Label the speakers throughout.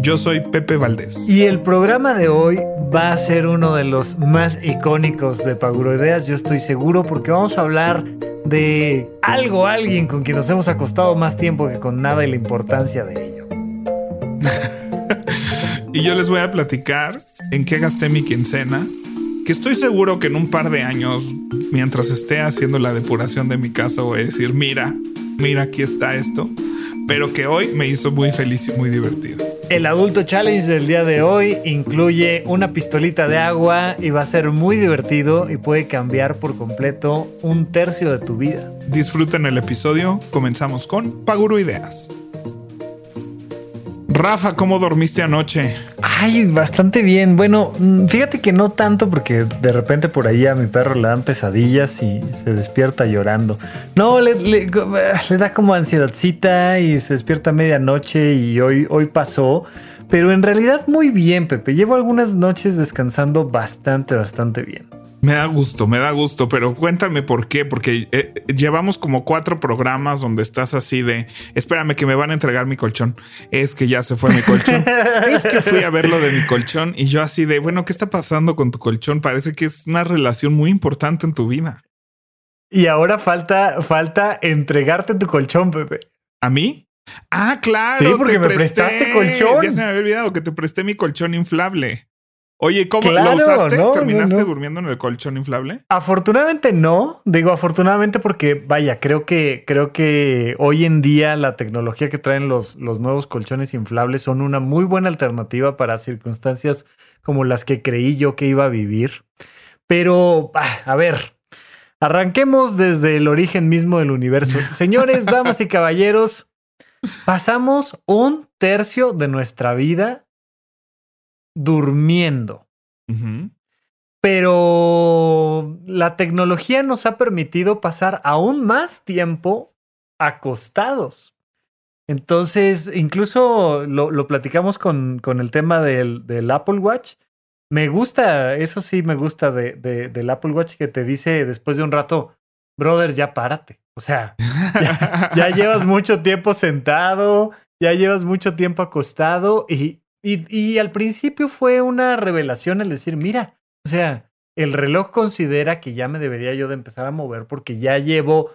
Speaker 1: Yo soy Pepe Valdés.
Speaker 2: Y el programa de hoy va a ser uno de los más icónicos de Paguroideas, yo estoy seguro, porque vamos a hablar de algo, alguien con quien nos hemos acostado más tiempo que con nada y la importancia de ello.
Speaker 1: y yo les voy a platicar en qué gasté mi quincena, que estoy seguro que en un par de años, mientras esté haciendo la depuración de mi casa, voy a decir, mira, mira, aquí está esto, pero que hoy me hizo muy feliz y muy divertido.
Speaker 2: El adulto challenge del día de hoy incluye una pistolita de agua y va a ser muy divertido y puede cambiar por completo un tercio de tu vida.
Speaker 1: Disfruten el episodio. Comenzamos con Paguro Ideas. Rafa, ¿cómo dormiste anoche?
Speaker 2: Ay, bastante bien. Bueno, mm, fíjate que no tanto porque de repente por ahí a mi perro le dan pesadillas y se despierta llorando. No, le, da como ansiedadcita y se despierta a medianoche y hoy, hoy pasó. Pero en realidad muy bien, Pepe. Llevo algunas noches descansando bastante, bastante bien.
Speaker 1: Me da gusto, me da gusto, pero cuéntame por qué, porque eh, llevamos como cuatro programas donde estás así de, espérame que me van a entregar mi colchón, es que ya se fue mi colchón, es que fui a ver lo de mi colchón y yo así de, bueno, ¿qué está pasando con tu colchón? Parece que es una relación muy importante en tu vida.
Speaker 2: Y ahora falta, falta entregarte tu colchón, Pepe.
Speaker 1: ¿A mí? Ah, claro.
Speaker 2: Sí, porque me prestaste colchón.
Speaker 1: Ya se me había olvidado que te presté mi colchón inflable. Oye, ¿cómo lo usaste? ¿Terminaste durmiendo en el colchón inflable?
Speaker 2: Afortunadamente no. Digo afortunadamente porque, vaya, creo que, creo que hoy en día la tecnología que traen los, los nuevos colchones inflables son una muy buena alternativa para circunstancias como las que creí yo que iba a vivir. Pero, ah, a ver, arranquemos desde el origen mismo del universo. Señores, damas y caballeros, pasamos un tercio de nuestra vida durmiendo. Pero la tecnología nos ha permitido pasar aún más tiempo acostados. Entonces, incluso lo, platicamos con, con, el tema del, del, Apple Watch. Me gusta, eso sí me gusta de, del Apple Watch que te dice después de un rato, brother, ya párate. O sea, ya llevas mucho tiempo sentado, ya llevas mucho tiempo acostado y y, al principio fue una revelación el decir, mira, o sea, el reloj considera que ya me debería yo de empezar a mover porque ya llevo,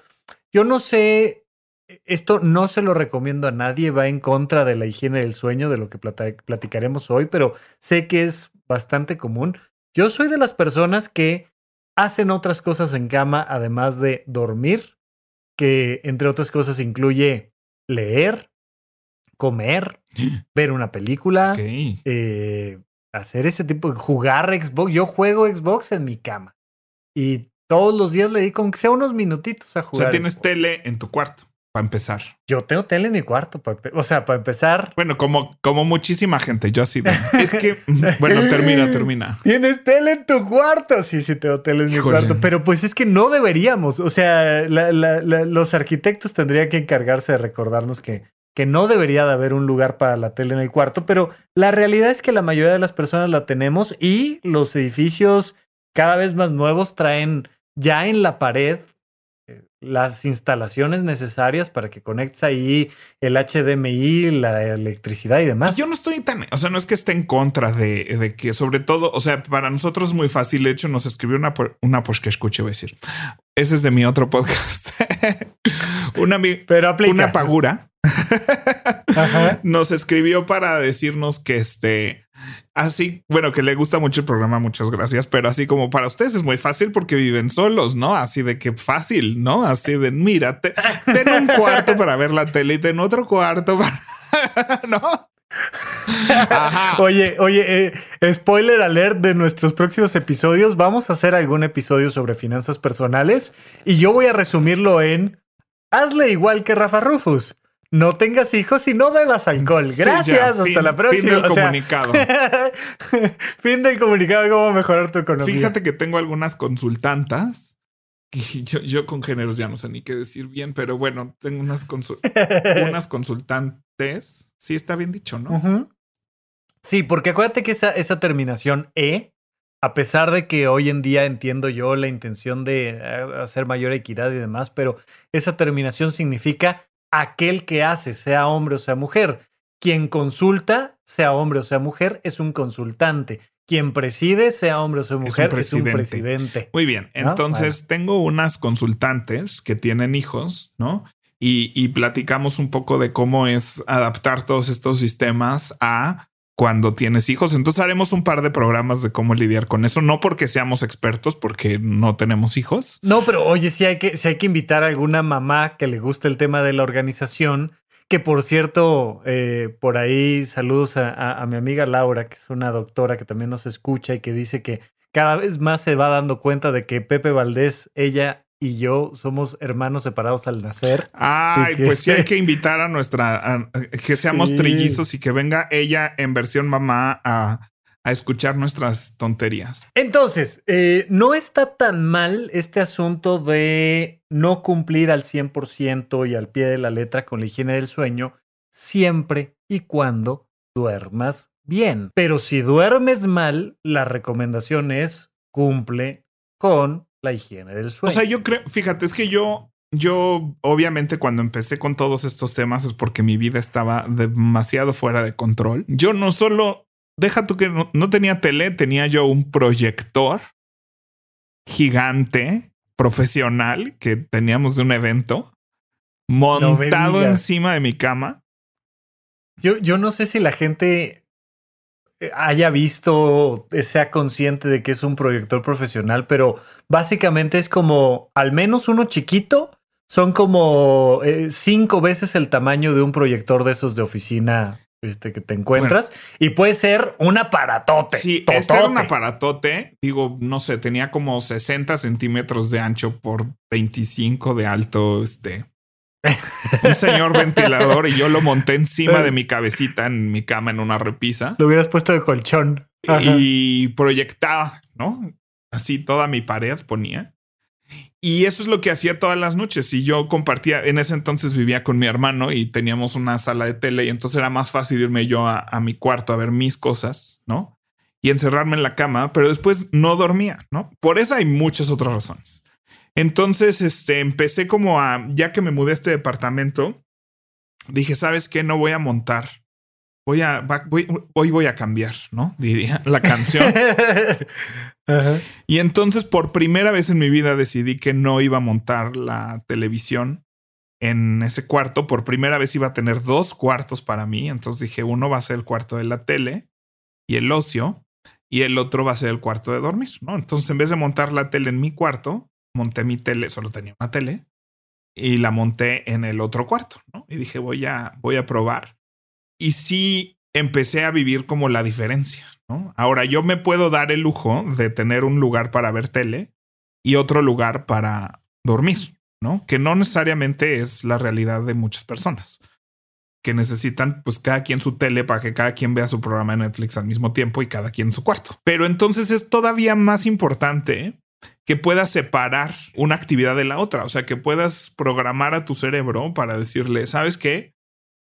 Speaker 2: yo no sé, e, esto no se lo recomiendo a nadie, va en contra de la higiene del sueño, de lo que platicaremos hoy, pero sé que es bastante común. Yo soy de las personas que hacen otras cosas en cama además de dormir, que entre otras cosas incluye leer, comer, ver una película, eh, hacer ese tipo de jugar Xbox. Yo juego Xbox en mi cama y todos los días le dedico, aunque sea unos minutitos a jugar.
Speaker 1: O sea, tienes tele en tu cuarto. Para empezar.
Speaker 2: Yo tengo tele en mi cuarto. o sea, para empezar.
Speaker 1: Bueno, como, como muchísima gente. Yo así. es que, bueno, termina, termina.
Speaker 2: ¿Tienes tele en tu cuarto? Sí, sí, tengo tele en mi cuarto. Pero pues es que no deberíamos. O sea, los arquitectos tendrían que encargarse de recordarnos que que no debería de haber un lugar para la tele en el cuarto, pero la realidad es que la mayoría de las personas la tenemos y los edificios cada vez más nuevos traen ya en la pared eh, las instalaciones necesarias para que conectes ahí el HDMI, la electricidad y demás.
Speaker 1: Yo no estoy tan, o sea, no es que esté en contra de, de que sobre todo, o sea, para nosotros es muy fácil. De hecho, nos escribió una, una pues que a decir. Ese es de mi otro podcast. una, Pero una pagura nos escribió para decirnos que este, así, bueno, que le gusta mucho el programa, muchas gracias, pero así como para ustedes es muy fácil porque viven solos, ¿no? Así de que fácil, ¿no? Así de, mira, ten un cuarto para ver la tele y ten otro cuarto para, ¿no?
Speaker 2: Oye, oye, eh, spoiler alert de nuestros próximos episodios. Vamos a hacer algún episodio sobre finanzas personales y yo voy a resumirlo en hazle igual que Rafa Rufus no tengas hijos y no bebas alcohol. Gracias, hasta la próxima.
Speaker 1: Fin del comunicado.
Speaker 2: fin del comunicado, cómo mejorar tu economía.
Speaker 1: Fíjate que tengo algunas consultantas. Y yo, yo con géneros ya no sé ni qué decir bien, pero bueno, tengo unas, unas consultantes. Sí, está bien dicho, ¿no?
Speaker 2: Sí, porque acuérdate que esa, esa terminación E, a pesar de que hoy en día entiendo yo la intención de eh, hacer mayor equidad y demás, pero esa terminación significa aquel que hace, sea hombre o sea mujer. Quien consulta, sea hombre o sea mujer, es un consultante. Quien preside, sea hombre o sea mujer, es un, presidente.
Speaker 1: Muy bien. Entonces, tengo unas consultantes que tienen hijos, ¿no? Y, y, platicamos un poco de cómo es adaptar todos estos sistemas a cuando tienes hijos. Entonces haremos un par de programas de cómo lidiar con eso, no porque seamos expertos, porque no tenemos hijos.
Speaker 2: No, pero oye, si hay que, hay que invitar a alguna mamá que le guste el tema de la organización, que por cierto, eh, por ahí saludos a, a mi amiga Laura, que es una doctora que también nos escucha y que dice que cada vez más se va dando cuenta de que Pepe Valdés, ella y yo somos hermanos separados al nacer.
Speaker 1: Ay, pues sí hay que invitar a nuestra, que seamos trillizos y que venga ella en versión mamá a, escuchar nuestras tonterías.
Speaker 2: Entonces, eh, no está tan mal este asunto de no cumplir al 100% y al pie de la letra con la higiene del sueño siempre y cuando duermas bien. Pero si duermes mal, la recomendación es cumple con la higiene del sueño.
Speaker 1: O sea, yo creo, fíjate, es que yo, yo obviamente cuando empecé con todos estos temas es porque mi vida estaba demasiado fuera de control. Yo no solo, deja tú que no, tenía tele, tenía yo un proyector gigante, profesional, que teníamos de un evento, montado encima de mi cama.
Speaker 2: Yo, yo no sé si la gente haya visto, sea consciente de que es un proyector profesional, pero básicamente es como al menos uno chiquito, son como eh, cinco veces el tamaño de un proyector de esos de oficina este, que te encuentras y puede ser un aparatote.
Speaker 1: Sí, este era un aparatote, digo, no sé, tenía como 60 centímetros de ancho por 25 de alto, este un señor ventilador y yo lo monté encima de mi cabecita en mi cama en una repisa.
Speaker 2: Lo hubieras puesto de colchón.
Speaker 1: Y proyectaba, ¿no? Así toda mi pared ponía. Y eso es lo que hacía todas las noches. Y yo compartía, en ese entonces vivía con mi hermano y teníamos una sala de tele y entonces era más fácil irme yo a, a mi cuarto a ver mis cosas, ¿no? Y encerrarme en la cama, pero después no dormía, ¿no? Por eso hay muchas otras razones. Entonces, este, empecé como a, ya que me mudé a este departamento, dije, ¿sabes qué? No voy a montar. Voy a, hoy voy a cambiar, ¿no? Diría la canción. Y entonces, por primera vez en mi vida, decidí que no iba a montar la televisión en ese cuarto. Por primera vez iba a tener dos cuartos para mí. Entonces dije, uno va a ser el cuarto de la tele y el ocio, y el otro va a ser el cuarto de dormir, ¿no? Entonces, en vez de montar la tele en mi cuarto, monté mi tele, solo tenía una tele, y la monté en el otro cuarto, ¿no? Y dije, voy a, voy a probar. Y sí empecé a vivir como la diferencia, ¿no? Ahora yo me puedo dar el lujo de tener un lugar para ver tele y otro lugar para dormir, ¿no? Que no necesariamente es la realidad de muchas personas que necesitan pues cada quien su tele para que cada quien vea su programa de Netflix al mismo tiempo y cada quien su cuarto. Pero entonces es todavía más importante que puedas separar una actividad de la otra, o sea, que puedas programar a tu cerebro para decirle, ¿sabes qué?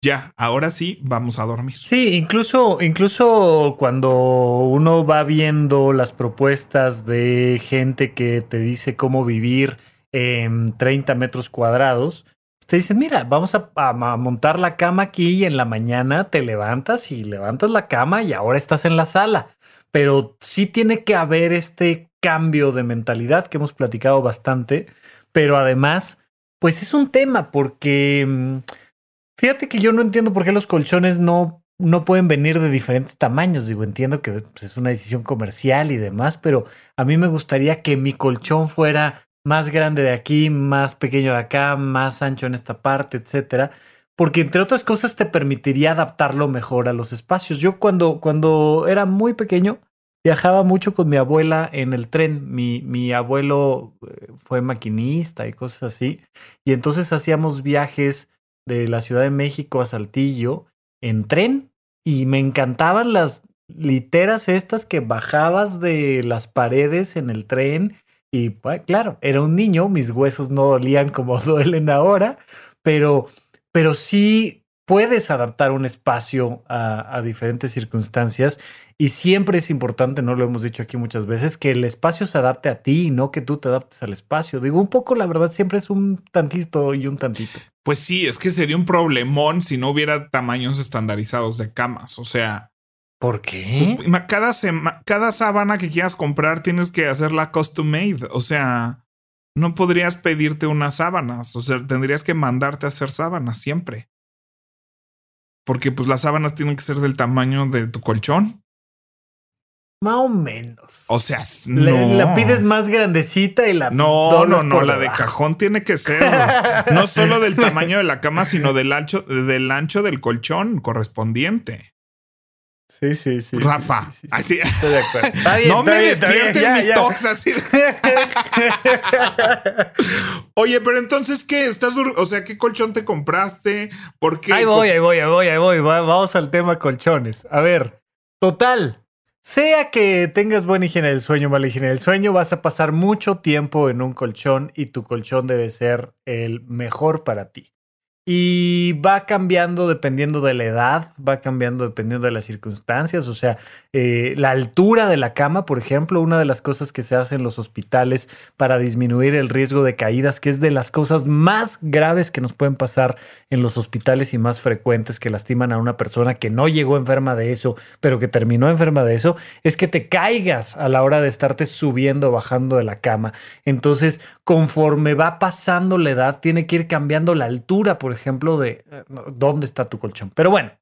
Speaker 1: Ya, ahora sí, vamos a dormir.
Speaker 2: Sí, incluso, incluso cuando uno va viendo las propuestas de gente que te dice cómo vivir en 30 metros cuadrados, te dicen, mira, vamos a, a, montar la cama aquí y en la mañana te levantas y levantas la cama y ahora estás en la sala. Pero sí tiene que haber este cambio de mentalidad que hemos platicado bastante, pero además, pues es un tema porque mm, fíjate que yo no entiendo por qué los colchones no, no pueden venir de diferentes tamaños. Digo, entiendo que pues, es una decisión comercial y demás, pero a mí me gustaría que mi colchón fuera más grande de aquí, más pequeño de acá, más ancho en esta parte, etcétera. Porque entre otras cosas te permitiría adaptarlo mejor a los espacios. Yo cuando, cuando era muy pequeño, Viajaba mucho con mi abuela en el tren. Mi, mi abuelo eh, fue maquinista y cosas así. Y entonces hacíamos viajes de la Ciudad de México a Saltillo en tren y me encantaban las literas estas que bajabas de las paredes en el tren y pues, claro, era un niño, mis huesos no dolían como duelen ahora, pero, pero sí puedes adaptar un espacio a, a, diferentes circunstancias y siempre es importante, no lo hemos dicho aquí muchas veces, que el espacio se adapte a ti y no que tú te adaptes al espacio. Digo, un poco, la verdad, siempre es un tantito y un tantito.
Speaker 1: Pues sí, es que sería un problemón si no hubiera tamaños estandarizados de camas. O sea,
Speaker 2: ¿Por qué?
Speaker 1: Pues, cada, cada sábana que quieras comprar tienes que hacerla custom made. O sea, no podrías pedirte unas sábanas. O sea, tendrías que mandarte a hacer sábanas siempre. Porque pues las sábanas tienen que ser del tamaño de tu colchón.
Speaker 2: Más o menos.
Speaker 1: O sea, no.
Speaker 2: La, pides más grandecita y la.
Speaker 1: No, no, no. La de cajón tiene que ser no solo del tamaño de la cama, sino del ancho, del ancho del colchón correspondiente.
Speaker 2: Sí, sí, sí.
Speaker 1: Rafa.
Speaker 2: Sí, sí,
Speaker 1: así.
Speaker 2: Estoy de acuerdo. Está bien,
Speaker 1: no
Speaker 2: está
Speaker 1: me
Speaker 2: bien, está bien,
Speaker 1: despiertes
Speaker 2: ya,
Speaker 1: mis
Speaker 2: ya.
Speaker 1: así. Oye, pero entonces, ¿qué? ¿Estás, o sea, qué colchón te compraste? ¿Por qué?
Speaker 2: Ahí voy, ahí voy, ahí voy, ahí voy. Va- vamos al tema colchones. A ver, total. Sea que tengas buena higiene del sueño o mala higiene del sueño, vas a pasar mucho tiempo en un colchón y tu colchón debe ser el mejor para ti. Y va cambiando dependiendo de la edad, va cambiando dependiendo de las circunstancias. O sea, eh, la altura de la cama, por ejemplo, una de las cosas que se hace en los hospitales para disminuir el riesgo de caídas, que es de las cosas más graves que nos pueden pasar en los hospitales y más frecuentes que lastiman a una persona que no llegó enferma de eso, pero que terminó enferma de eso, es que te caigas a la hora de estarte subiendo o bajando de la cama. Entonces, conforme va pasando la edad, tiene que ir cambiando la altura, por ejemplo, de eh, dónde está tu colchón. Pero bueno.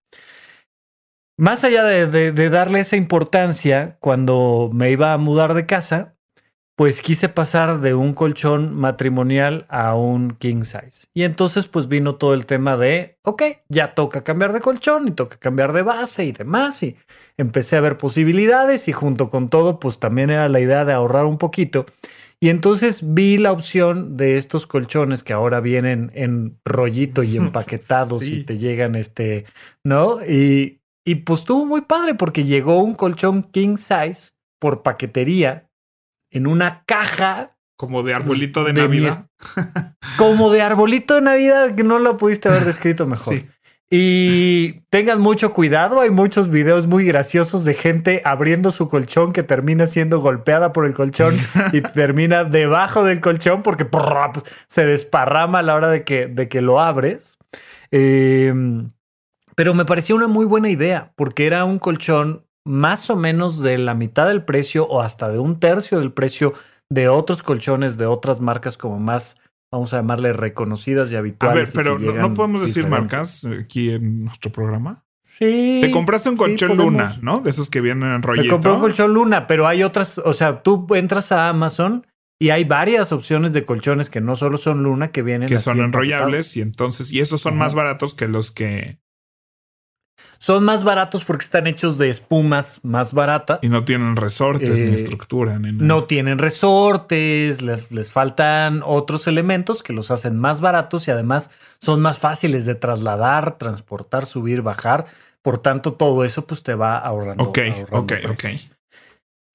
Speaker 2: Más allá de, de- darle esa importancia, cuando me iba a mudar de casa, pues quise pasar de un colchón matrimonial a un king size. Y entonces pues vino todo el tema de, ok, ya toca cambiar de colchón y toca cambiar de base y demás. Y empecé a ver posibilidades y junto con todo pues también era la idea de ahorrar un poquito. Y entonces vi la opción de estos colchones que ahora vienen en rollito y empaquetados
Speaker 1: Sí.
Speaker 2: y te llegan este, ¿no? Y, y pues estuvo muy padre porque llegó un colchón king size por paquetería en una caja
Speaker 1: Como de arbolito de,
Speaker 2: de
Speaker 1: Navidad.
Speaker 2: como de arbolito de Navidad que no lo pudiste haber descrito mejor.
Speaker 1: Sí.
Speaker 2: Y tengan mucho cuidado, hay muchos videos muy graciosos de gente abriendo su colchón que termina siendo golpeada por el colchón y termina debajo del colchón porque prrr, se desparrama a la hora de que, de que lo abres. Eh, pero me pareció una muy buena idea porque era un colchón más o menos de la mitad del precio o hasta de un tercio del precio de otros colchones de otras marcas como más, vamos a llamarle reconocidas y
Speaker 1: A
Speaker 2: habituales.
Speaker 1: ver,
Speaker 2: y
Speaker 1: pero no, podemos decir
Speaker 2: diferentes.
Speaker 1: marcas eh, aquí en nuestro programa.
Speaker 2: Sí.
Speaker 1: Te compraste un colchón. Luna, ¿no? De esos que vienen en rollito.
Speaker 2: compré un colchón Luna, pero hay otras, o sea, tú entras a Amazon y hay varias opciones de colchones que no solo son Luna, que vienen
Speaker 1: que son enrollables y entonces, y esos son más baratos que los que
Speaker 2: Son más baratos porque están hechos de espumas más baratas.
Speaker 1: y no tienen resortes ni
Speaker 2: Eh,
Speaker 1: estructura ni nada.
Speaker 2: No tienen resortes, les, les faltan otros elementos que los hacen más baratos y además son más fáciles de trasladar, transportar, subir, bajar. Por tanto, todo eso pues te va ahorrando.
Speaker 1: Ok,
Speaker 2: ahorrando
Speaker 1: ok, ok.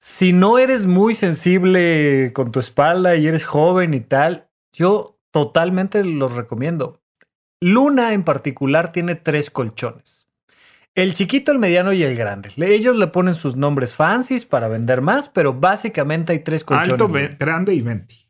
Speaker 2: Si no eres muy sensible con tu espalda y eres joven y tal, yo totalmente los recomiendo. Luna en particular tiene tres colchones. El chiquito, el mediano y el grande. Ellos le ponen sus nombres fancies para vender más, pero básicamente hay tres colchones.
Speaker 1: Alto, grande y venti.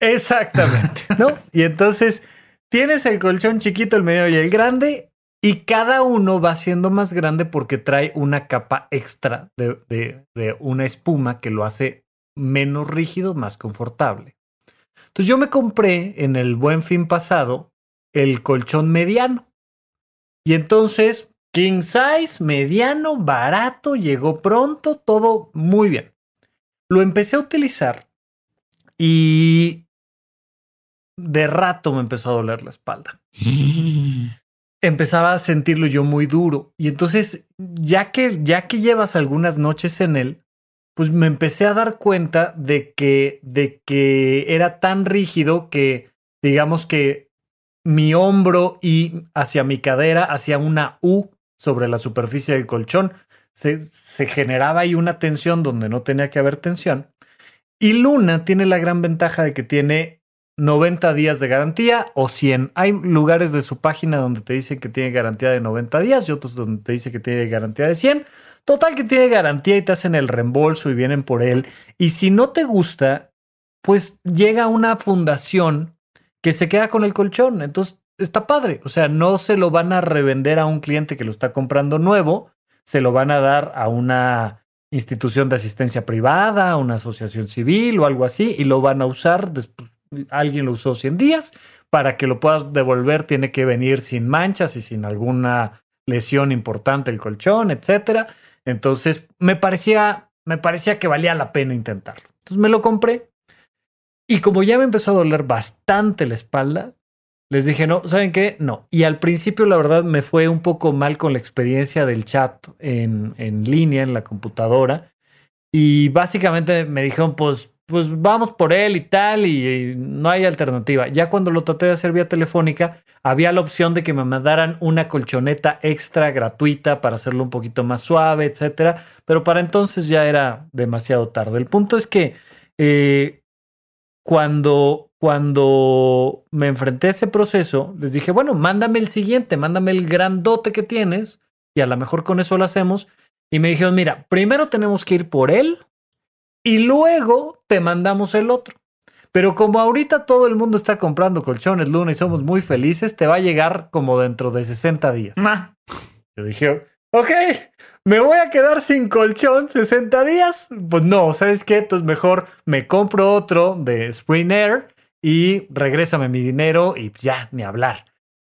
Speaker 2: Exactamente, ¿no? Y entonces tienes el colchón chiquito, el medio y el grande, y cada uno va siendo más grande porque trae una capa extra de, de- de una espuma que lo hace menos rígido, más confortable. Entonces yo me compré en el buen fin pasado el colchón mediano. Y entonces, king size, mediano, barato, llegó pronto, todo muy bien. Lo empecé a utilizar y de rato me empezó a doler la espalda. Empezaba a sentirlo yo muy duro. Y entonces, ya que, ya que llevas algunas noches en él, pues me empecé a dar cuenta de que, de que era tan rígido que, digamos que mi hombro y hacia mi cadera hacía una U sobre la superficie del colchón. Se, generaba ahí una tensión donde no tenía que haber tensión. Y Luna tiene la gran ventaja de que tiene 90 días de garantía o 100. Hay lugares de su página donde te dicen que tiene garantía de 90 días y otros donde te dice que tiene garantía de 100. Total que tiene garantía y te hacen el reembolso y vienen por él. Y si no te gusta, pues llega una fundación que se queda con el colchón. Entonces está padre. O sea, no se lo van a revender a un cliente que lo está comprando nuevo, se lo van a dar a una institución de asistencia privada, una asociación civil o algo así, y lo van a usar después alguien lo usó 100 días, para que lo puedas devolver tiene que venir sin manchas y sin alguna lesión importante el colchón, etcétera. Entonces, me parecía me parecía que valía la pena intentarlo. Entonces me lo compré y como ya me empezó a doler bastante la espalda, les dije, no, ¿saben qué? No. Y al principio, la verdad, me fue un poco mal con la experiencia del chat en, en línea, en la computadora. Y básicamente me dijeron, pues pues vamos por él y tal, y, no hay alternativa. Ya cuando lo traté de hacer vía telefónica, había la opción de que me mandaran una colchoneta extra gratuita para hacerlo un poquito más suave, etcétera. Pero para entonces ya era demasiado tarde. El punto es que eh, cuando, cuando me enfrenté a ese proceso, les dije, bueno, mándame el siguiente, mándame el grandote que tienes, y a lo mejor con eso lo hacemos. Y me dijeron, mira, primero tenemos que ir por él y luego te mandamos el otro. Pero como ahorita todo el mundo está comprando colchones Luna y somos muy felices, te va a llegar como dentro de 60 días. Yo dije, ok, ¿me voy a quedar sin colchón 60 días? Pues no, ¿sabes qué? Entonces mejor me compro otro de Spring Air y regrésame mi dinero y ya, ni hablar.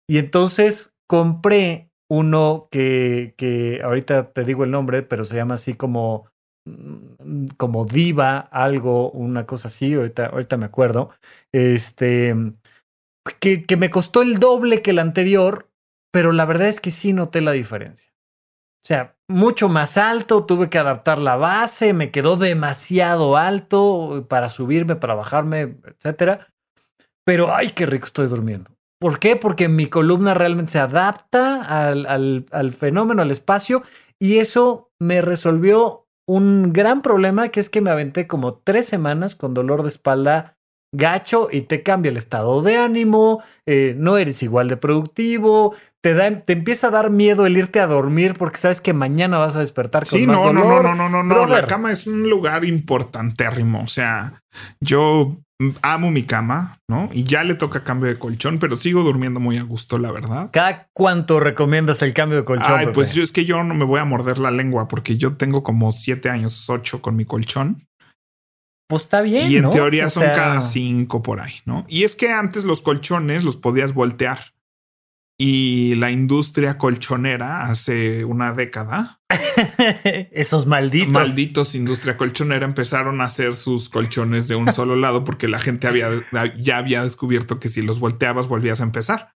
Speaker 2: Y entonces compré uno que, que ahorita te digo el nombre, pero se llama así como Mm, como diva, algo, una cosa así, ahorita, ahorita me acuerdo, este, que, que me costó el doble que el anterior, pero la verdad es que sí noté la diferencia. O sea, mucho más alto, tuve que adaptar la base, me quedó demasiado alto para subirme, para bajarme, etcétera. Pero ay, qué rico estoy durmiendo. ¿Por qué? Porque mi columna realmente se adapta al, al, al fenómeno, al espacio, y eso me resolvió un gran problema que es que me aventé como tres semanas con dolor de espalda gacho y te cambia el estado de ánimo, eh, no eres igual de productivo, te, da, te empieza a dar miedo el irte a dormir porque sabes que mañana vas a despertar con
Speaker 1: sí,
Speaker 2: más
Speaker 1: no,
Speaker 2: dolor.
Speaker 1: no, no, no, no, no, la cama es un lugar importantérrimo. O sea, yo amo mi cama, ¿no? Y ya le toca cambio de colchón, pero sigo durmiendo muy a gusto, la verdad.
Speaker 2: ¿Cada cuánto recomiendas el cambio de colchón?
Speaker 1: Ay, pues yo es que yo no me voy a morder la lengua porque yo tengo como siete años, ocho con mi colchón.
Speaker 2: Pues está bien.
Speaker 1: Y en
Speaker 2: ¿no?
Speaker 1: teoría
Speaker 2: O
Speaker 1: son
Speaker 2: sea,
Speaker 1: cada cinco por ahí, ¿no? Y es que antes los colchones los podías voltear. Y la industria colchonera hace una década,
Speaker 2: Esos malditos.
Speaker 1: malditos industria colchonera empezaron a hacer sus colchones de un solo lado porque la gente había ya había descubierto que si los volteabas volvías a empezar,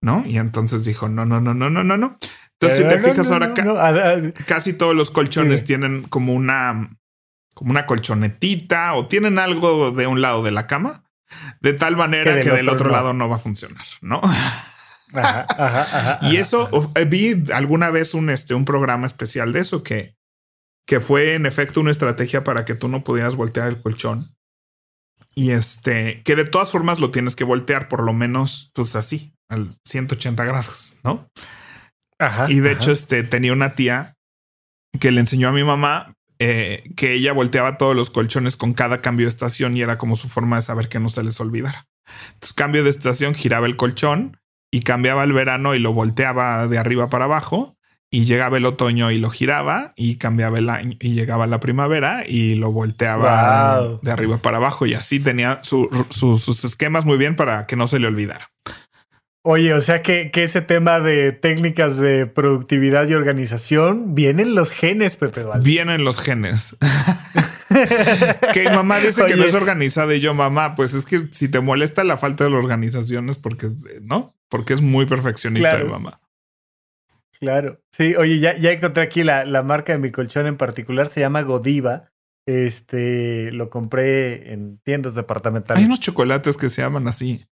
Speaker 1: ¿no? Y entonces dijo, no, no, no, no, no, no, no. Entonces, si te
Speaker 2: no,
Speaker 1: fijas
Speaker 2: no,
Speaker 1: ahora,
Speaker 2: no,
Speaker 1: ca-
Speaker 2: no. Ah, ah,
Speaker 1: casi todos los colchones
Speaker 2: Sí.
Speaker 1: tienen como una, como una colchonetita o tienen algo de un lado de la cama, de tal manera
Speaker 2: Que
Speaker 1: que
Speaker 2: del otro
Speaker 1: lado no va a funcionar, ¿no?
Speaker 2: Ajá, ajá, ajá,
Speaker 1: Y eso eh, vi alguna vez un, este, un programa especial de eso que, que fue en efecto una estrategia para que tú no pudieras voltear el colchón. Y este, que de todas formas lo tienes que voltear por lo menos, pues así, al 180 grados, ¿no?
Speaker 2: Ajá,
Speaker 1: Y de
Speaker 2: ajá.
Speaker 1: hecho, este tenía una tía que le enseñó a mi mamá eh, que ella volteaba todos los colchones con cada cambio de estación y era como su forma de saber que no se les olvidara. Entonces, cambio de estación, giraba el colchón y cambiaba el verano y lo volteaba de arriba para abajo. Y llegaba el otoño y lo giraba y cambiaba el año y llegaba la primavera y lo volteaba
Speaker 2: Wow.
Speaker 1: de arriba para abajo. Y así tenía su- su- sus esquemas muy bien para que no se le olvidara.
Speaker 2: Oye, o sea que, que ese tema de técnicas de productividad y organización vienen los genes, Pepe.
Speaker 1: Vienen los genes. que mamá dice que no es organizada y yo, mamá, pues es que si te molesta la falta de la organización es porque, ¿no? Porque es muy perfeccionista
Speaker 2: Claro.
Speaker 1: mi mamá.
Speaker 2: Claro. Sí, oye, ya, ya encontré aquí la, la marca de mi colchón en particular, se llama Godiva. Este, lo compré en tiendas departamentales.
Speaker 1: Hay unos chocolates que se llaman así.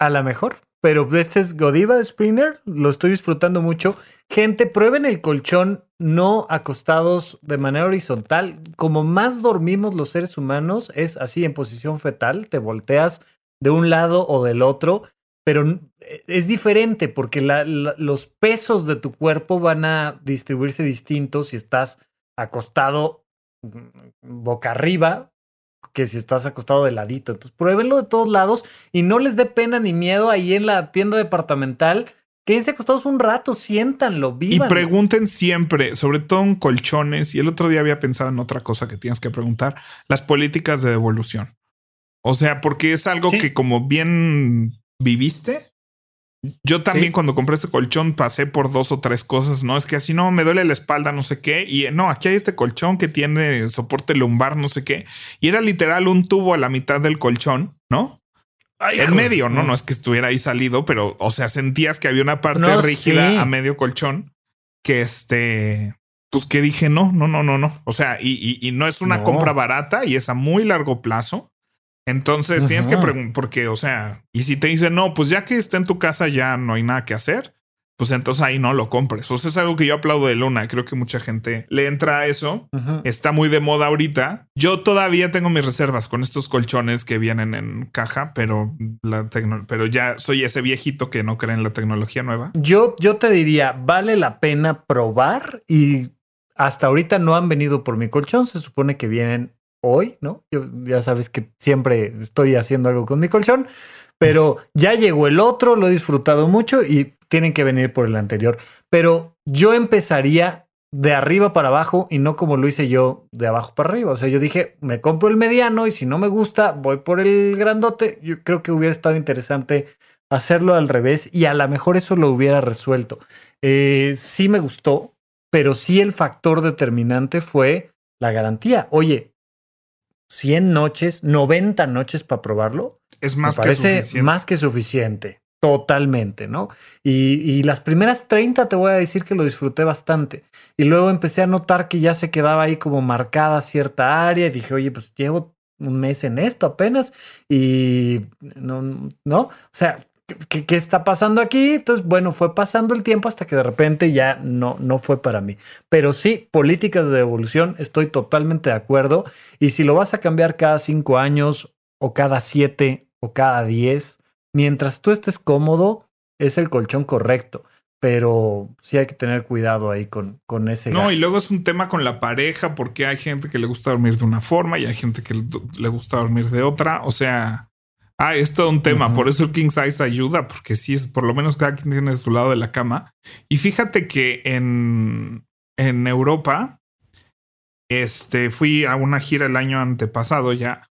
Speaker 2: A lo mejor, pero este es Godiva de Springer, lo estoy disfrutando mucho. Gente, prueben el colchón no acostados de manera horizontal. Como más dormimos los seres humanos, es así en posición fetal, te volteas de un lado o del otro, pero es diferente porque los pesos de tu cuerpo van a distribuirse distintos si estás acostado mm, boca arriba que si estás acostado de ladito. Entonces, pruébenlo de todos lados y no les dé pena ni miedo ahí en la tienda departamental. Quédense acostados un rato, siéntanlo, vivan.
Speaker 1: Y pregunten siempre, sobre todo en colchones. Y el otro día había pensado en otra cosa que tienes que preguntar: las políticas de devolución. O sea, porque es algo que, como bien viviste, yo también cuando compré este colchón pasé por dos o tres cosas, ¿no? Es que así no me duele la espalda, no sé qué. Y no, aquí hay este colchón que tiene soporte lumbar, no sé qué. Y era literal un tubo a la mitad del colchón, ¿no? en medio, ¿no? No es que estuviera ahí salido, pero, o sea, sentías que había una parte rígida a medio colchón que este, pues que dije, no, no, no, no, no. O sea, y, y, no es una compra barata y es a muy largo plazo. Entonces tienes que preguntar, porque, o sea, y si te dicen, no, pues ya que está en tu casa ya no hay nada que hacer, pues entonces ahí no lo compres. O sea, es algo que yo aplaudo de Luna. Creo que mucha gente le entra a eso. Está muy de moda ahorita. Yo todavía tengo mis reservas con estos colchones que vienen en caja, pero la pero ya soy ese viejito que no cree en la tecnología nueva.
Speaker 2: Yo, yo te diría, vale la pena probar y hasta ahorita no han venido por mi colchón. Se supone que vienen hoy, ¿no? Yo, ya sabes que siempre estoy haciendo algo con mi colchón, pero ya llegó el otro, lo he disfrutado mucho y tienen que venir por el anterior. Pero yo empezaría de arriba para abajo y no como lo hice yo de abajo para arriba. O sea, yo dije, me compro el mediano y si no me gusta, voy por el grandote. Yo creo que hubiera estado interesante hacerlo al revés y a lo mejor eso lo hubiera resuelto. Eh, sí me gustó, pero sí el factor determinante fue la garantía. Oye, 100 noches, 90 noches para probarlo.
Speaker 1: Es más que suficiente.
Speaker 2: Más que suficiente. Totalmente, ¿no? Y, las primeras 30 te voy a decir que lo disfruté bastante. Y luego empecé a notar que ya se quedaba ahí como marcada cierta área. Y dije, oye, pues llevo un mes en esto apenas. Y no, no. O sea, ¿Qué, está pasando aquí? Entonces, bueno, fue pasando el tiempo hasta que de repente ya no, no fue para mí. Pero sí, políticas de devolución, estoy totalmente de acuerdo. Y si lo vas a cambiar cada cinco años o cada siete o cada diez, mientras tú estés cómodo, es el colchón correcto. Pero sí hay que tener cuidado ahí con, con ese.
Speaker 1: No, y luego es un tema con la pareja, porque hay gente que le gusta dormir de una forma y hay gente que le gusta dormir de otra. O sea, Ah, es todo un tema. Por eso el king size ayuda, porque sí es por lo menos cada quien tiene su lado de la cama. Y fíjate que en, en Europa, este fui a una gira el año antepasado ya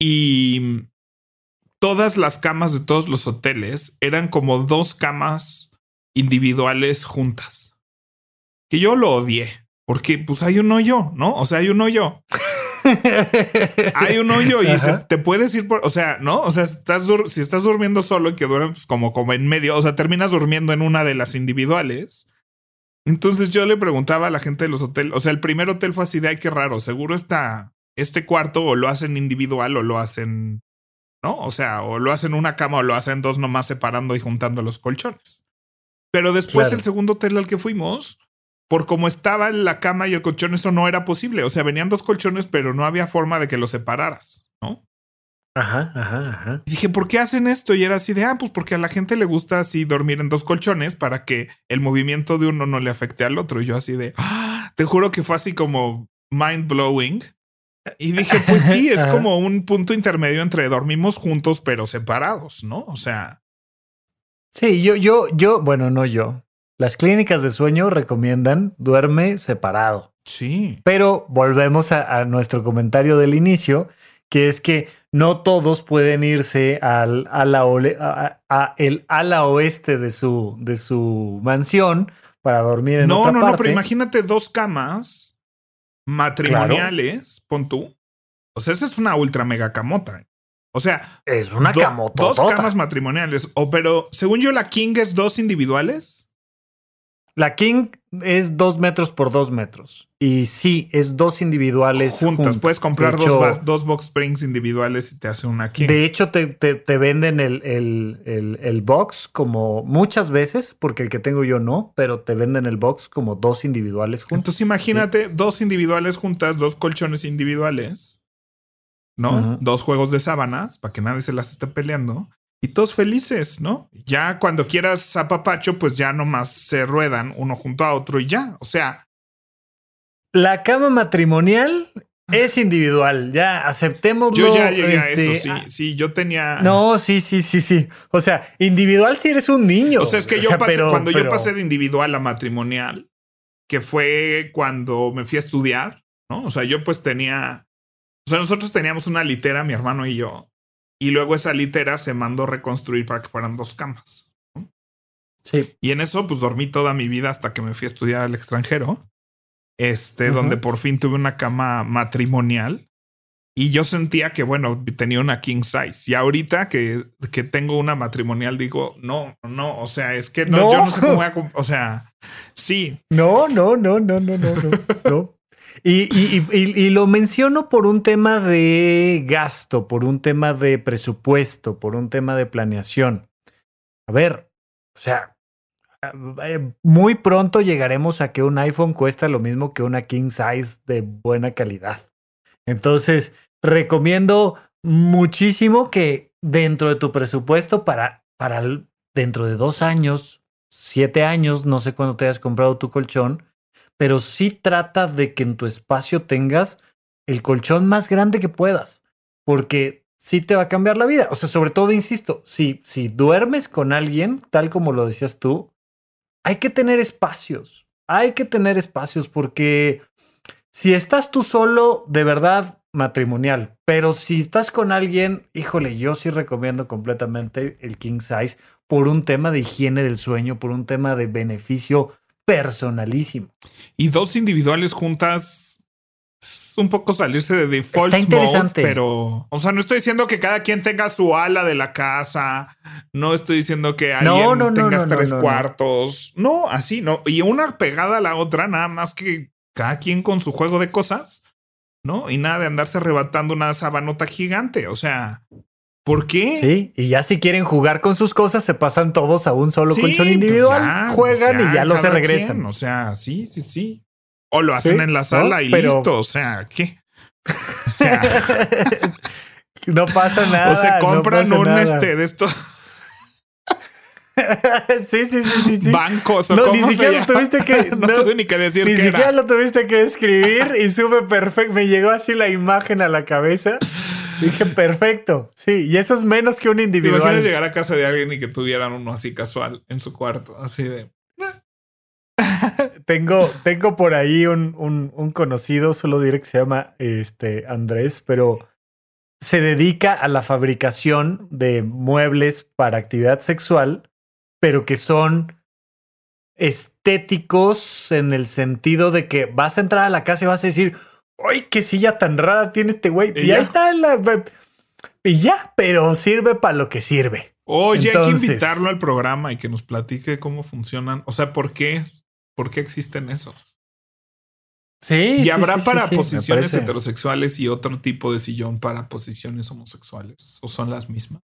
Speaker 1: y todas las camas de todos los hoteles eran como dos camas individuales juntas. Que yo lo odié, porque pues hay un hoyo, ¿no? O sea, hay un hoyo. hay un hoyo y te puedes ir por, o sea, ¿no? O sea, estás si estás durmiendo solo y que duermes pues, como, como en medio, o sea, terminas durmiendo en una de las individuales. Entonces yo le preguntaba a la gente de los hoteles, o sea, el primer hotel fue así de, ay, qué raro, seguro está este cuarto o lo hacen individual o lo hacen, ¿no? O sea, o lo hacen una cama o lo hacen dos nomás separando y juntando los colchones. Pero después el segundo hotel al que fuimos, por cómo estaba la cama y el colchón, eso no era posible. O sea, venían dos colchones, pero no había forma de que los separaras, ¿no?
Speaker 2: Ajá, ajá, ajá.
Speaker 1: Y dije, ¿por qué hacen esto? Y era así de, ah, pues porque a la gente le gusta así dormir en dos colchones para que el movimiento de uno no le afecte al otro. Y yo así de, ah, te juro que fue así como mind blowing. Y dije, pues sí, es como un punto intermedio entre dormimos juntos pero separados, ¿no? O sea.
Speaker 2: Sí, yo, yo, yo, bueno, no yo. Las clínicas de sueño recomiendan duerme separado.
Speaker 1: Sí.
Speaker 2: Pero volvemos a, nuestro comentario del inicio, que es que no todos pueden irse al ala, a, el ala oeste de su, de su mansión para dormir en no, otra no, parte. No, no, pero
Speaker 1: imagínate dos camas matrimoniales, pon tú. O sea, esa es una ultra mega camota. O sea,
Speaker 2: es una camota.
Speaker 1: Dos camas matrimoniales. O pero según yo, la King es dos individuales.
Speaker 2: La King es dos metros por dos metros. Y sí, es dos individuales.
Speaker 1: Juntas. Puedes comprar dos, dos box springs individuales y te hace una King.
Speaker 2: De hecho, te, te, venden el, el, el, box como muchas veces, porque el que tengo yo no, pero te venden el box como dos individuales juntos.
Speaker 1: Entonces imagínate dos individuales juntas, dos colchones individuales, ¿no? Dos juegos de sábanas para que nadie se las esté peleando y todos felices, ¿no? Ya cuando quieras a Papacho, pues ya nomás se ruedan uno junto a otro y ya. O sea.
Speaker 2: La cama matrimonial es individual, ya aceptémoslo.
Speaker 1: Yo ya llegué a eso, este, sí, ah, sí, yo tenía.
Speaker 2: No, sí, sí, sí, sí. O sea, individual si eres un niño.
Speaker 1: O sea, es que yo pasé, cuando yo pasé de individual a matrimonial, que fue cuando me fui a estudiar, ¿no? O sea, yo pues tenía. O sea, nosotros teníamos una litera, mi hermano y yo, y luego esa litera se mandó reconstruir para que fueran dos camas.
Speaker 2: Sí.
Speaker 1: Y en eso, pues dormí toda mi vida hasta que me fui a estudiar al extranjero. Este, donde por fin tuve una cama matrimonial. Y yo sentía que, bueno, tenía una king size. Y ahorita que, que tengo una matrimonial, digo, no, no, o sea, es que no, yo no sé cómo voy a. O sea, sí.
Speaker 2: No, no, no, no, no, no, no. no. Y, lo menciono por un tema de gasto, por un tema de presupuesto, por un tema de planeación. A ver, o sea, eh, muy pronto llegaremos a que un iPhone cuesta lo mismo que una King Size de buena calidad. Entonces, recomiendo muchísimo que dentro de tu presupuesto para, para dentro de dos años, siete años, no sé cuándo te hayas comprado tu colchón, pero sí trata de que en tu espacio tengas el colchón más grande que puedas, porque sí te va a cambiar la vida. O sea, sobre todo, insisto, si, si duermes con alguien, tal como lo decías tú, hay que tener espacios, hay que tener espacios, porque si estás tú solo, de verdad, matrimonial, pero si estás con alguien, híjole, yo sí recomiendo completamente el king size por un tema de higiene del sueño, por un tema de beneficio personalísimo.
Speaker 1: Y dos individuales juntas es un poco salirse de default Está interesante. pero o sea, no estoy diciendo que cada quien tenga su ala de la casa, no estoy diciendo que alguien no, tenga tres cuartos, no, así no, y una pegada a la otra, nada más que cada quien con su juego de cosas, ¿no? Y nada de andarse arrebatando una sabanota gigante, o sea, ¿Por qué?
Speaker 2: Sí, y ya si quieren jugar con sus cosas, se pasan todos a un solo colchón pues individual, juegan y ya lo se regresan.
Speaker 1: o sea, sí, sí, sí. O lo hacen en la sala y listo. O sea, ¿qué?
Speaker 2: O sea. no pasa nada.
Speaker 1: O se compran un este de estos.
Speaker 2: sí, sí, sí, sí,
Speaker 1: Bancos o no,
Speaker 2: ni siquiera lo tuviste que.
Speaker 1: no, tuve ni que decir
Speaker 2: Ni siquiera lo tuviste que escribir y sube perfecto. Me llegó así la imagen a la cabeza. Dije, perfecto. Sí, y eso es menos que un individual.
Speaker 1: ¿Te imaginas llegar a casa de alguien y que tuvieran uno así casual en su cuarto? Así de.
Speaker 2: tengo, tengo por ahí un, un, un, conocido, solo diré que se llama este, Andrés, pero se dedica a la fabricación de muebles para actividad sexual, pero que son estéticos en el sentido de que vas a entrar a la casa y vas a decir, ¡ay, qué silla tan rara tiene este güey! Y, ahí está la... Y ya, pero sirve para lo que sirve.
Speaker 1: Oye, hay que invitarlo al programa y que nos platique cómo funcionan. O sea, ¿por qué? ¿Por qué existen esos?
Speaker 2: Sí.
Speaker 1: ¿Y habrá para posiciones heterosexuales y otro tipo de sillón para posiciones homosexuales? ¿O son las mismas?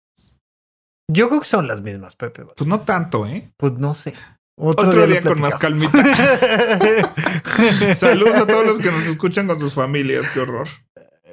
Speaker 2: Yo creo que son las mismas, Pepe.
Speaker 1: Pues no tanto, ¿eh?
Speaker 2: Pues no sé.
Speaker 1: Otro, día, con más calmita. Saludos a todos los que nos escuchan con sus familias, qué horror.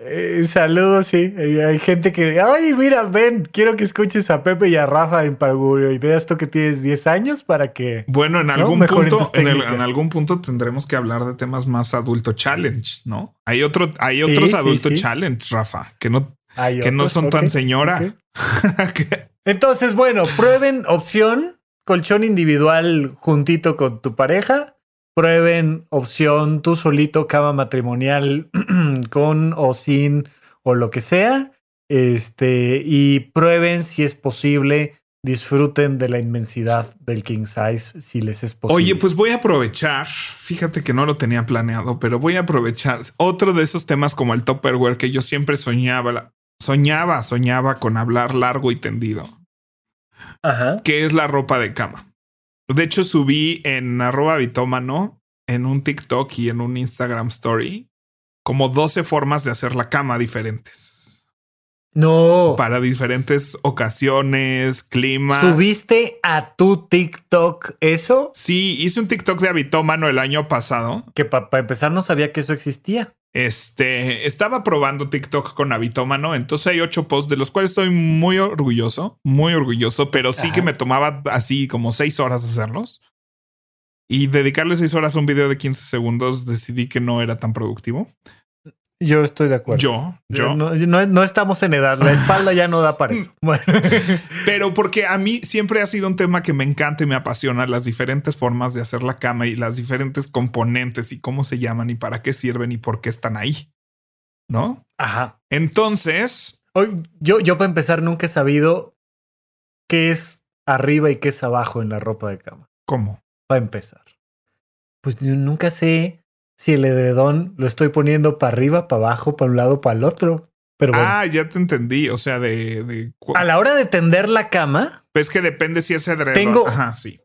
Speaker 2: Eh, saludos, sí. Hay gente que, ay, mira, ven, quiero que escuches a Pepe y a Rafa en Pargurio. Ideas tú que tienes 10 años para que.
Speaker 1: Bueno, en algún punto, en, algún punto tendremos que hablar de temas más adulto challenge, ¿no? Hay otro, hay otros adulto challenge, Rafa, que no, que no son tan señora.
Speaker 2: Entonces, bueno, prueben opción colchón individual juntito con tu pareja. Prueben opción tú solito, cama matrimonial con o sin o lo que sea. Este, y prueben si es posible. Disfruten de la inmensidad del king size si les es posible.
Speaker 1: Oye, pues voy a aprovechar. Fíjate que no lo tenía planeado, pero voy a aprovechar otro de esos temas como el Topperware que yo siempre soñaba, soñaba, soñaba con hablar largo y tendido
Speaker 2: Ajá.
Speaker 1: que es la ropa de cama. De hecho, subí en arroba bitómano, en un TikTok y en un Instagram story, como 12 formas de hacer la cama diferentes.
Speaker 2: No.
Speaker 1: Para diferentes ocasiones, climas.
Speaker 2: ¿Subiste a tu TikTok eso?
Speaker 1: Sí, hice un TikTok de habitómano el año pasado.
Speaker 2: Que para empezar no sabía que eso existía.
Speaker 1: Este estaba probando TikTok con Habitómano, entonces hay ocho posts de los cuales estoy muy orgulloso, muy orgulloso, pero sí
Speaker 2: Ajá.
Speaker 1: que me tomaba así como seis horas hacerlos. Y dedicarle seis horas a un video de 15 segundos decidí que no era tan productivo.
Speaker 2: Yo estoy de acuerdo.
Speaker 1: Yo, yo.
Speaker 2: No, no- no estamos en edad. La espalda ya no da para eso. Bueno.
Speaker 1: Pero porque a mí siempre ha sido un tema que me encanta y me apasiona las diferentes formas de hacer la cama y las diferentes componentes y cómo se llaman y para qué sirven y por qué están ahí. ¿No?
Speaker 2: Ajá.
Speaker 1: Entonces,
Speaker 2: Hoy, yo, yo para empezar nunca he sabido qué es arriba y qué es abajo en la ropa de cama.
Speaker 1: ¿cómo?
Speaker 2: Para empezar. Pues yo nunca sé si el edredón lo estoy poniendo para arriba, para abajo, para un lado, para el otro. Pero bueno.
Speaker 1: Ah, ya te entendí. O sea, de,
Speaker 2: a la hora de tender la cama,
Speaker 1: Es que depende si es edredón.
Speaker 2: Tengo-
Speaker 1: Ajá, sí.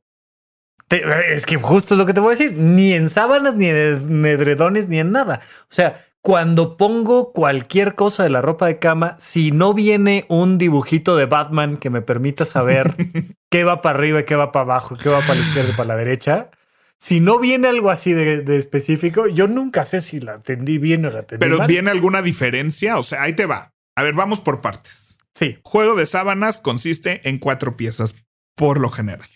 Speaker 2: te- es que justo es lo que te voy a decir. Ni en sábanas, ni en edredones, ni en nada. O sea, cuando pongo cualquier cosa de la ropa de cama, si no viene un dibujito de Batman que me permita saber qué va para arriba y qué va para abajo, qué va para la izquierda y para la derecha, si no viene algo así de, de específico, yo nunca sé si la atendí bien o la atendí
Speaker 1: Pero
Speaker 2: mal.
Speaker 1: ¿viene alguna diferencia? O sea, ahí te va. A ver, vamos por partes.
Speaker 2: Sí.
Speaker 1: Juego de sábanas consiste en cuatro piezas, por lo general.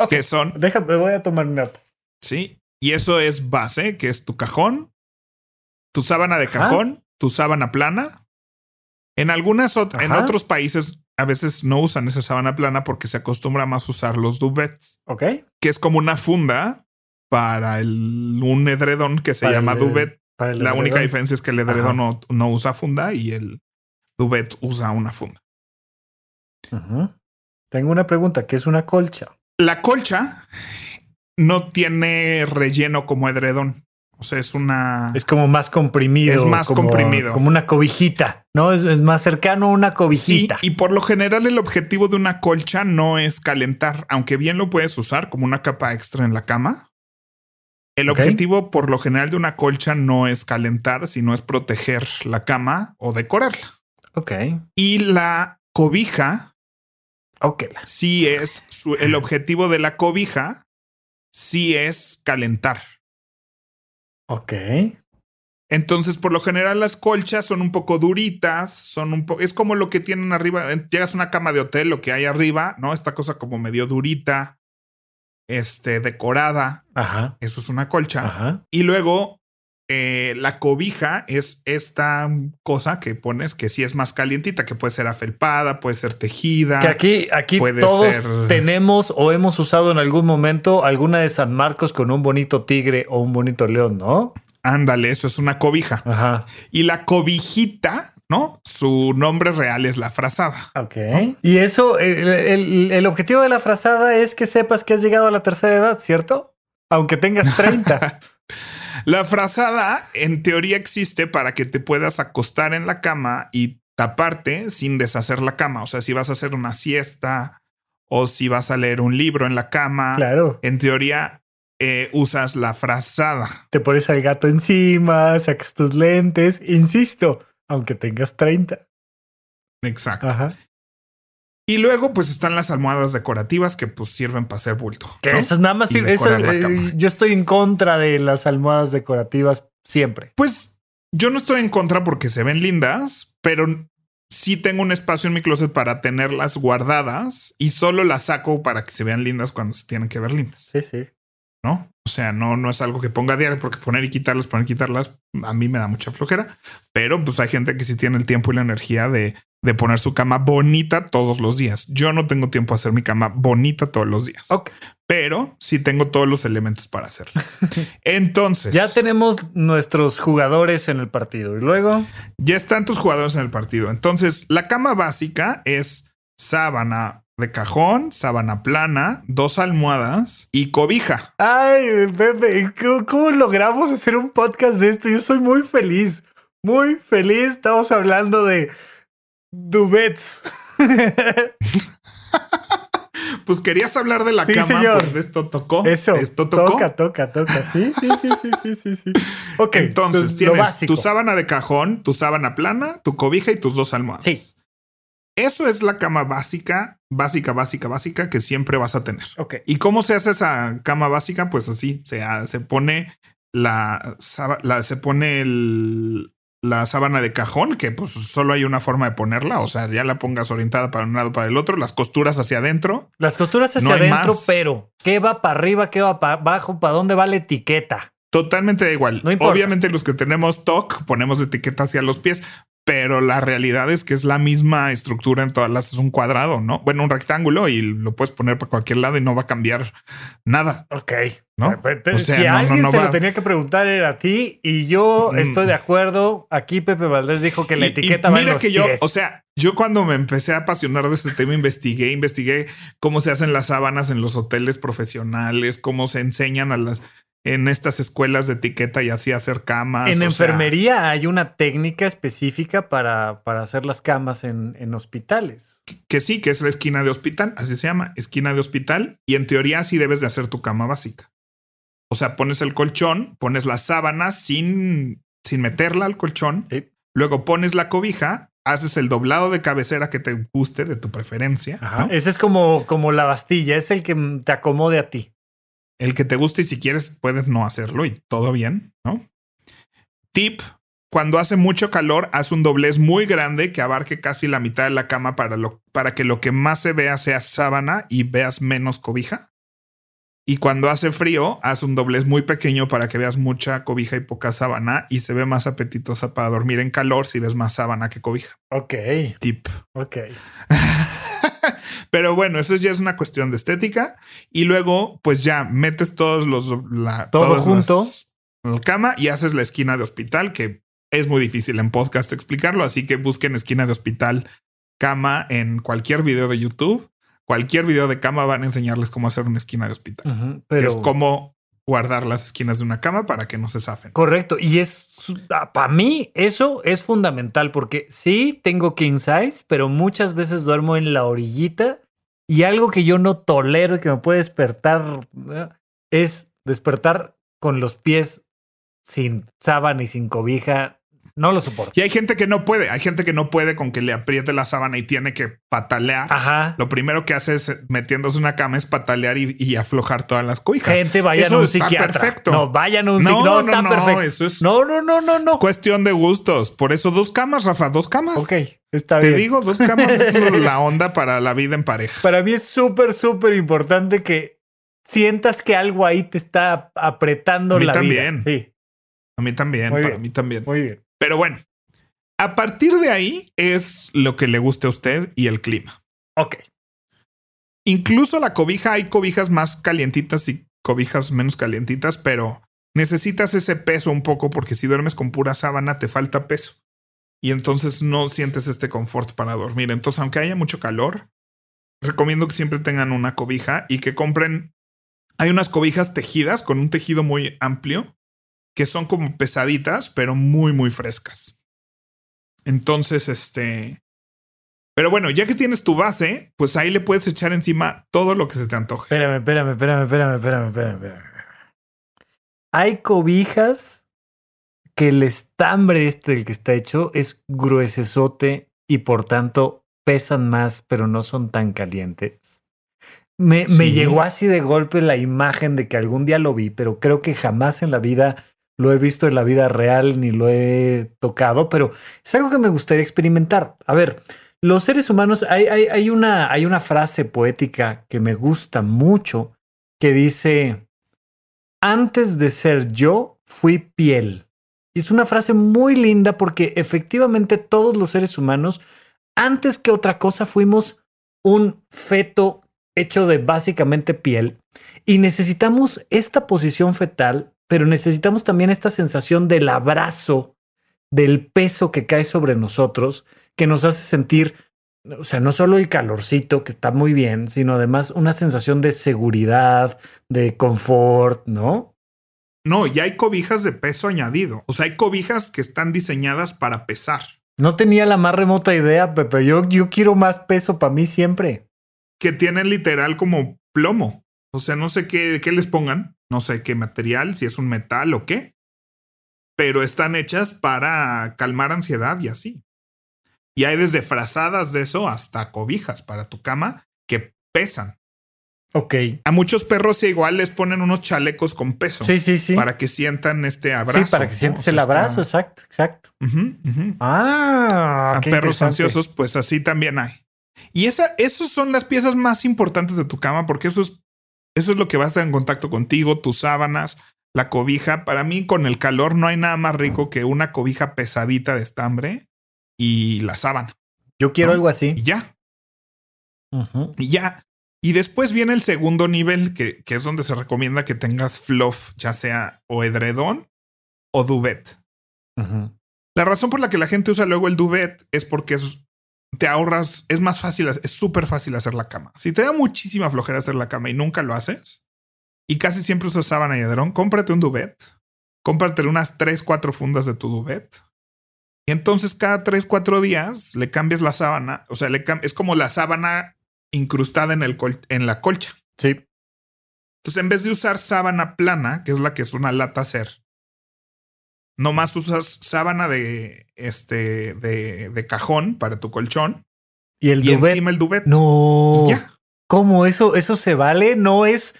Speaker 2: Ok.
Speaker 1: Que son,
Speaker 2: Déjame, voy a tomar nota.
Speaker 1: sí. Y eso es base, que es tu cajón, tu sábana de
Speaker 2: Ajá.
Speaker 1: cajón, tu sábana plana. En algunas, en otros países, a veces no usan esa sábana plana porque se acostumbra más a usar los duvets,
Speaker 2: Ok.
Speaker 1: que es como una funda para el, un edredón que se
Speaker 2: Para
Speaker 1: llama
Speaker 2: el-
Speaker 1: duvet.
Speaker 2: Para el
Speaker 1: La única diferencia es que el edredón no, no usa funda y el duvet usa una funda.
Speaker 2: Tengo una pregunta, ¿qué es una colcha?
Speaker 1: La colcha no tiene relleno como edredón. O sea, es una.
Speaker 2: Es como más comprimido.
Speaker 1: Es más
Speaker 2: como-
Speaker 1: comprimido.
Speaker 2: Como una cobijita, ¿no? Es, es más cercano a una
Speaker 1: Sí,
Speaker 2: cobijita.
Speaker 1: y por lo general el objetivo de una colcha no es calentar, aunque bien lo puedes usar como una capa extra en la cama. El objetivo por lo general de una colcha no es calentar, sino es proteger la cama o decorarla.
Speaker 2: Ok.
Speaker 1: Y la cobija
Speaker 2: Ok.
Speaker 1: sí es su- el objetivo de la cobija, sí es calentar.
Speaker 2: Ok.
Speaker 1: Entonces, por lo general, las colchas son un poco duritas, son un poco, es como lo que tienen arriba. Llegas a una cama de hotel, lo que hay arriba, ¿no? Esta cosa como medio durita, este, decorada.
Speaker 2: Ajá.
Speaker 1: Eso es una colcha.
Speaker 2: Ajá.
Speaker 1: Y luego, eh, la cobija es esta cosa que pones que sí es más calientita, que puede ser afelpada, puede ser tejida.
Speaker 2: Que aquí, aquí
Speaker 1: Puede
Speaker 2: todos
Speaker 1: ser-
Speaker 2: tenemos o hemos usado en algún momento alguna de San Marcos con un bonito tigre o un bonito león, ¿no?
Speaker 1: Ándale, eso es una cobija.
Speaker 2: Ajá.
Speaker 1: Y la cobijita, ¿no? Su nombre real es la frazada.
Speaker 2: Ok. Y eso, el, el- el objetivo de la frazada es que sepas que has llegado a la tercera edad, ¿cierto? Aunque tengas 30.
Speaker 1: La frazada en teoría existe para que te puedas acostar en la cama y taparte sin deshacer la cama. O sea, si vas a hacer una siesta o si vas a leer un libro en la cama,
Speaker 2: claro.
Speaker 1: en teoría eh, usas la frazada.
Speaker 2: Te pones al gato encima, sacas tus lentes, insisto, aunque tengas 30.
Speaker 1: Exacto.
Speaker 2: Ajá.
Speaker 1: Y luego pues están las almohadas decorativas que pues sirven para hacer bulto.
Speaker 2: Que
Speaker 1: ¿no?
Speaker 2: esas nada más sirven- eh, yo estoy en contra de las almohadas decorativas siempre.
Speaker 1: Pues yo no estoy en contra porque se ven lindas, pero sí tengo un espacio en mi closet para tenerlas guardadas y solo las saco para que se vean lindas cuando se tienen que ver lindas,
Speaker 2: Sí, sí.
Speaker 1: ¿No? O sea, no, no es algo que ponga a diario porque poner y quitarlas, poner y quitarlas, a mí me da mucha flojera, pero pues hay gente que sí tiene el tiempo y la energía de, de poner su cama bonita todos los días. Yo no tengo tiempo a hacer mi cama bonita todos los días,
Speaker 2: Ok.
Speaker 1: pero sí tengo todos los elementos para hacerlo. Entonces,
Speaker 2: Ya tenemos nuestros jugadores en el partido. Y luego,
Speaker 1: Ya están tus jugadores en el partido. Entonces, la cama básica es sábana de cajón, sábana plana, dos almohadas y cobija.
Speaker 2: ay, Pepe, ¿cómo, logramos hacer un podcast de esto? Yo soy muy feliz, muy feliz. Estamos hablando de duvets.
Speaker 1: Pues querías hablar de la
Speaker 2: Sí,
Speaker 1: cama,
Speaker 2: señor.
Speaker 1: pues esto tocó.
Speaker 2: Eso.
Speaker 1: Esto tocó.
Speaker 2: Toca, toca, toca. Sí, sí, sí, sí, sí, sí, sí. Ok.
Speaker 1: Entonces
Speaker 2: lo
Speaker 1: tienes tu sábana de cajón, tu sábana plana, tu cobija y tus dos almohadas.
Speaker 2: Sí.
Speaker 1: Eso es la cama básica, básica, básica, básica que siempre vas a tener.
Speaker 2: Ok.
Speaker 1: ¿Y cómo se hace esa cama básica? Pues así, se, ha- se pone la, se pone el- la sábana de cajón, que pues solo hay una forma de ponerla, o sea, ya la pongas orientada para un lado para el otro, las costuras hacia adentro.
Speaker 2: Las costuras hacia
Speaker 1: No
Speaker 2: adentro, pero ¿qué va para arriba? ¿Qué va para abajo? ¿Para dónde va la etiqueta?
Speaker 1: Totalmente da igual.
Speaker 2: No importa.
Speaker 1: Obviamente los que tenemos TOC ponemos la etiqueta hacia los pies, pero la realidad es que es la misma estructura en todas las, es un cuadrado, ¿no? Bueno, un rectángulo y lo puedes poner para cualquier lado y no va a cambiar nada,
Speaker 2: Ok.
Speaker 1: ¿no? O sea,
Speaker 2: si
Speaker 1: no,
Speaker 2: alguien
Speaker 1: no
Speaker 2: se
Speaker 1: va-
Speaker 2: lo tenía que preguntar era a ti y yo
Speaker 1: Mm.
Speaker 2: estoy de acuerdo. Aquí Pepe Valdés dijo que la
Speaker 1: Y- y
Speaker 2: etiqueta va en
Speaker 1: mira
Speaker 2: los
Speaker 1: que yo, o sea, yo cuando me empecé a apasionar de este tema, investigué, investigué cómo se hacen las sábanas en los hoteles profesionales, cómo se enseñan a las en estas escuelas de etiqueta y así hacer camas.
Speaker 2: en
Speaker 1: sea,
Speaker 2: enfermería hay una técnica específica para, para hacer las camas en, en hospitales.
Speaker 1: que sí, que es la esquina de hospital, así se llama, esquina de hospital, y en teoría así debes de hacer tu cama básica. O sea, pones el colchón, pones la sábana sin, sin meterla al colchón,
Speaker 2: Sí.
Speaker 1: luego pones la cobija, haces el doblado de cabecera que te guste, de tu preferencia,
Speaker 2: Ajá.
Speaker 1: ¿no?
Speaker 2: Ese es como, como la bastilla, es el que te acomode a ti.
Speaker 1: El que te guste y si quieres puedes no hacerlo y todo bien, ¿no? Tip, cuando hace mucho calor, haz un doblez muy grande que abarque casi la mitad de la cama para, lo, para que lo que más se vea sea sábana y veas menos cobija. Y cuando hace frío, haz un doblez muy pequeño para que veas mucha cobija y poca sábana y se ve más apetitosa para dormir en calor si ves más sábana que cobija.
Speaker 2: Ok,
Speaker 1: Tip.
Speaker 2: ok.
Speaker 1: Pero bueno, eso ya es una cuestión de estética. Y luego, pues ya metes todos los la,
Speaker 2: Todo junto.
Speaker 1: las- en la cama y haces la esquina de hospital, que es muy difícil en podcast explicarlo. Así que busquen esquina de hospital cama en cualquier video de YouTube. Cualquier video de cama van a enseñarles cómo hacer una esquina de hospital.
Speaker 2: Ujú,
Speaker 1: que
Speaker 2: pero
Speaker 1: es cómo guardar las esquinas de una cama para que no se zafen.
Speaker 2: correcto. Y es para mí eso es fundamental porque sí tengo king size, pero muchas veces duermo en la orillita y algo que yo no tolero y que me puede despertar es despertar con los pies sin sábana y sin cobija. No lo soporto.
Speaker 1: Y hay gente que no puede. Hay gente que no puede con que le apriete la sábana y tiene que patalear.
Speaker 2: Ajá.
Speaker 1: Lo primero que hace es metiéndose una cama es patalear y, y aflojar todas las cobijas.
Speaker 2: Gente, vayan
Speaker 1: Eso
Speaker 2: a un
Speaker 1: está
Speaker 2: psiquiatra.
Speaker 1: perfecto.
Speaker 2: No, vayan a un psiquiatra. No,
Speaker 1: no,
Speaker 2: está
Speaker 1: no,
Speaker 2: perfecto.
Speaker 1: eso es-
Speaker 2: No, no, no, no, no.
Speaker 1: Es cuestión de gustos. Por eso dos camas, Rafa, dos camas.
Speaker 2: Ok, está
Speaker 1: Te
Speaker 2: bien.
Speaker 1: digo, dos camas es la onda para la vida en pareja.
Speaker 2: Para mí es súper, súper importante que sientas que algo ahí te está apretando
Speaker 1: A mí
Speaker 2: la
Speaker 1: también.
Speaker 2: vida. Sí,
Speaker 1: A mí también,
Speaker 2: Muy
Speaker 1: para
Speaker 2: bien.
Speaker 1: mí también.
Speaker 2: muy bien.
Speaker 1: Pero bueno, a partir de ahí es lo que le guste a usted y el clima.
Speaker 2: Ok.
Speaker 1: Incluso la cobija, hay cobijas más calientitas y cobijas menos calientitas, pero necesitas ese peso un poco porque si duermes con pura sábana te falta peso. Y entonces no sientes este confort para dormir. Entonces, aunque haya mucho calor, recomiendo que siempre tengan una cobija y que compren. Hay unas cobijas tejidas con un tejido muy amplio que son como pesaditas, pero muy, muy frescas. Entonces, este. Pero bueno, ya que tienes tu base, pues ahí le puedes echar encima todo lo que se te antoje.
Speaker 2: Espérame, espérame, espérame, espérame, espérame, espérame, espérame. Hay cobijas que el estambre este del que está hecho es gruesesote y por tanto pesan más, pero no son tan calientes. Me, me llegó así de golpe la imagen de que algún día lo vi, pero creo que jamás en la vida lo he visto en la vida real ni lo he tocado, pero es algo que me gustaría experimentar. A ver, los seres humanos, hay, hay, una, hay una frase poética que me gusta mucho que dice, antes de ser yo, fui piel. Y es una frase muy linda porque efectivamente todos los seres humanos, antes que otra cosa, fuimos un feto hecho de básicamente piel y necesitamos esta posición fetal, pero necesitamos también esta sensación del abrazo, del peso que cae sobre nosotros, que nos hace sentir, o sea, no solo el calorcito, que está muy bien, sino además una sensación de seguridad, de confort, ¿no?
Speaker 1: No, ya hay cobijas de peso añadido. O sea, hay cobijas que están diseñadas para pesar.
Speaker 2: No tenía la más remota idea, Pepe. Yo, yo quiero más peso para mí siempre.
Speaker 1: que tienen literal como plomo. O sea, no sé qué, qué les pongan, no sé qué material, si es un metal o qué, pero están hechas para calmar ansiedad y así. Y hay desde frazadas de eso hasta cobijas para tu cama que pesan.
Speaker 2: Ok.
Speaker 1: A muchos perros igual les ponen unos chalecos con peso.
Speaker 2: Sí, sí, sí.
Speaker 1: Para que sientan este abrazo.
Speaker 2: Sí, para que sientas el abrazo, exacto, exacto. Ah,
Speaker 1: a perros ansiosos, pues así también hay. Y esa, esas son las piezas más importantes de tu cama, porque eso es, eso es lo que va a estar en contacto contigo, tus sábanas, la cobija. Para mí, con el calor, no hay nada más rico que una cobija pesadita de estambre y la sábana.
Speaker 2: Yo quiero algo así.
Speaker 1: Y ya. Y ya. Y después viene el segundo nivel, que, que, es donde se recomienda que tengas fluff, ya sea o edredón o duvet. La razón por la que la gente usa luego el duvet es porque es, te ahorras, es más fácil, es súper fácil hacer la cama. Si te da muchísima flojera hacer la cama y nunca lo haces, y casi siempre usas sábana y edredón, cómprate un duvet, cómprate unas 3, 4 fundas de tu duvet. Y entonces cada 3, 4 días le cambias la sábana, o sea, le es como la sábana incrustada en, el en la colcha.
Speaker 2: Sí.
Speaker 1: Entonces, en vez de usar sábana plana, que es la que es una lata hacer, nomás usas sábana de este de, de cajón para tu colchón
Speaker 2: y el
Speaker 1: y encima el duvet.
Speaker 2: No. ya. ¿Cómo eso eso se vale? No es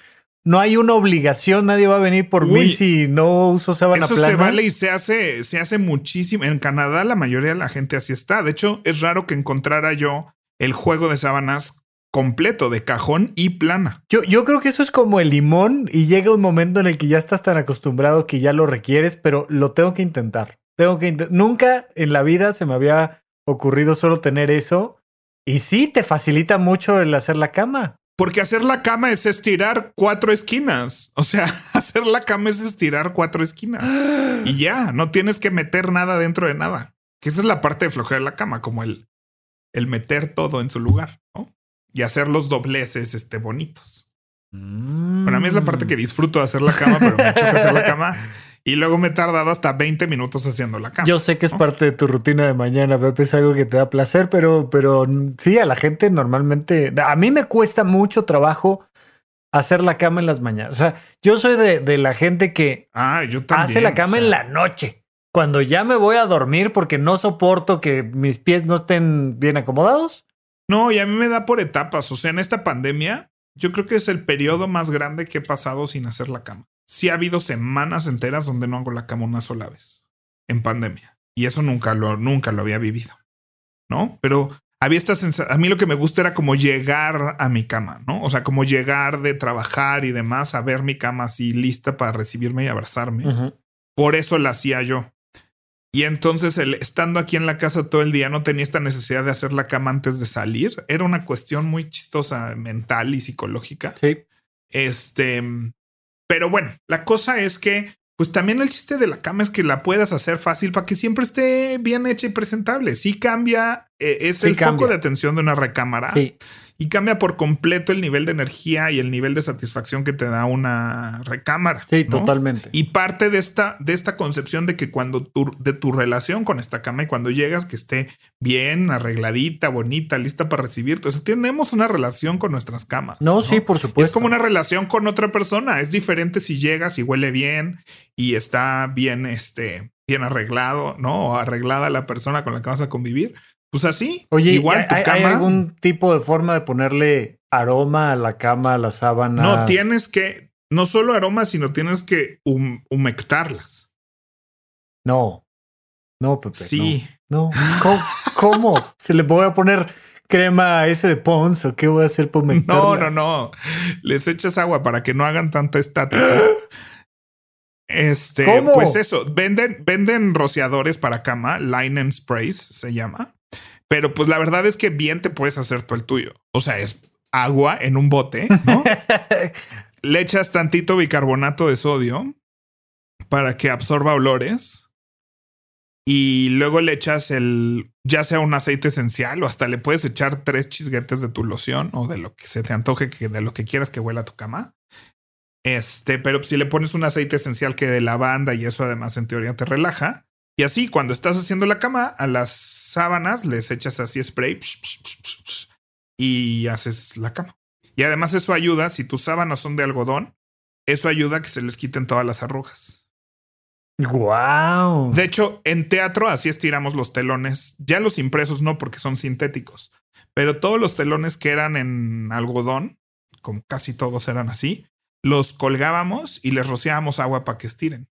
Speaker 2: no hay una obligación, nadie va a venir por mí si no uso sábana
Speaker 1: eso
Speaker 2: plana.
Speaker 1: Eso se vale y se hace se hace muchísimo. En Canadá la mayoría de la gente así está. De hecho, es raro que encontrara yo el juego de sábanas completo de cajón y plana.
Speaker 2: Yo, yo creo que eso es como el limón y llega un momento en el que ya estás tan acostumbrado que ya lo requieres, pero lo tengo que intentar. Tengo que nunca en la vida se me había ocurrido solo tener eso y sí te facilita mucho el hacer la cama.
Speaker 1: Porque hacer la cama es estirar cuatro esquinas. O sea, hacer la cama es estirar cuatro esquinas. y ya, no tienes que meter nada dentro de nada. Que esa es la parte de flojera de la cama, como el, el meter todo en su lugar, ¿no? Y hacer los dobleces este, bonitos. Para mí es la parte que disfruto de hacer la cama, pero me choca hacer la cama. Y luego me he tardado hasta 20 minutos haciendo la cama.
Speaker 2: Yo sé que es parte de tu rutina de mañana, Pepe, es algo que te da placer, pero, pero sí, a la gente normalmente, a mí me cuesta mucho trabajo hacer la cama en las mañanas. O sea, yo soy de, de la gente que
Speaker 1: ah, yo también,
Speaker 2: hace la cama en la noche. Cuando ya me voy a dormir porque no soporto que mis pies no estén bien acomodados,
Speaker 1: no, y a mí me da por etapas. O sea, en esta pandemia, yo creo que es el periodo más grande que he pasado sin hacer la cama. Sí ha habido semanas enteras donde no hago la cama una sola vez en pandemia. Y eso nunca lo, nunca lo había vivido. ¿No? Pero había esta sensación. A mí lo que me gusta era como llegar a mi cama, ¿no? O sea, como llegar de trabajar y demás a ver mi cama así lista para recibirme y abrazarme. Por eso la hacía yo. Y entonces, el, estando aquí en la casa todo el día, no tenía esta necesidad de hacer la cama antes de salir. Era una cuestión muy chistosa, mental y psicológica.
Speaker 2: Sí.
Speaker 1: Este, pero bueno, la cosa es que, pues también el chiste de la cama es que la puedas hacer fácil para que siempre esté bien hecha y presentable. Sí cambia, eh, es el foco de atención de una recámara.
Speaker 2: Sí
Speaker 1: y cambia por completo el nivel de energía y el nivel de satisfacción que te da una recámara.
Speaker 2: Sí, totalmente.
Speaker 1: Y parte de esta, de esta concepción de que cuando tu, de tu relación con esta cama y cuando llegas que esté bien, arregladita, bonita, lista para recibirte. O sea, tenemos una relación con nuestras camas.
Speaker 2: No, sí, por supuesto.
Speaker 1: Es como una relación con otra persona. Es diferente si llegas y huele bien y está bien, este, bien arreglado, ¿no? O arreglada la persona con la que vas a convivir pues así.
Speaker 2: Oye, igual tu cama, ¿hay algún tipo de forma de ponerle aroma a la cama, a las sábanas?
Speaker 1: No, tienes que, no solo aroma, sino tienes que humectarlas.
Speaker 2: No. No, Pepe.
Speaker 1: Sí.
Speaker 2: No. ¿Cómo? ¿Se le voy a poner crema ese de Pons o qué voy a hacer para humectarla?
Speaker 1: No, no, no. Les echas agua para que no hagan tanta estática. Este, ¿Cómo? pues eso, venden, venden rociadores para cama, line and sprays se llama. Pero pues la verdad es que bien te puedes hacer tú el tuyo. O sea, es agua en un bote, ¿no? Le echas tantito bicarbonato de sodio para que absorba olores. Y luego le echas el, ya sea un aceite esencial o hasta le puedes echar tres chisguetes de tu loción o de lo que se te antoje, que de lo que quieras que huela a tu cama. Este, pero si le pones un aceite esencial que de lavanda y eso además en teoría te relaja, y así, cuando estás haciendo la cama, a las sábanas les echas así spray y haces la cama. Y además eso ayuda, si tus sábanas son de algodón, eso ayuda a que se les quiten todas las arrugas.
Speaker 2: Wow.
Speaker 1: De hecho, en teatro así estiramos los telones. Ya los impresos no, porque son sintéticos. Pero todos los telones que eran en algodón, como casi todos eran así, los colgábamos y les rociábamos agua para que estiren.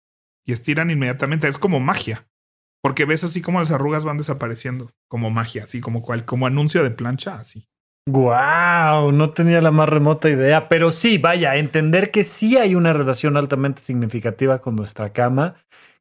Speaker 1: Y estiran inmediatamente. Es como magia. Porque ves así como las arrugas van desapareciendo. Como magia, así como cual, como anuncio de plancha, así.
Speaker 2: Wow, no tenía la más remota idea, pero sí, vaya, entender que sí hay una relación altamente significativa con nuestra cama,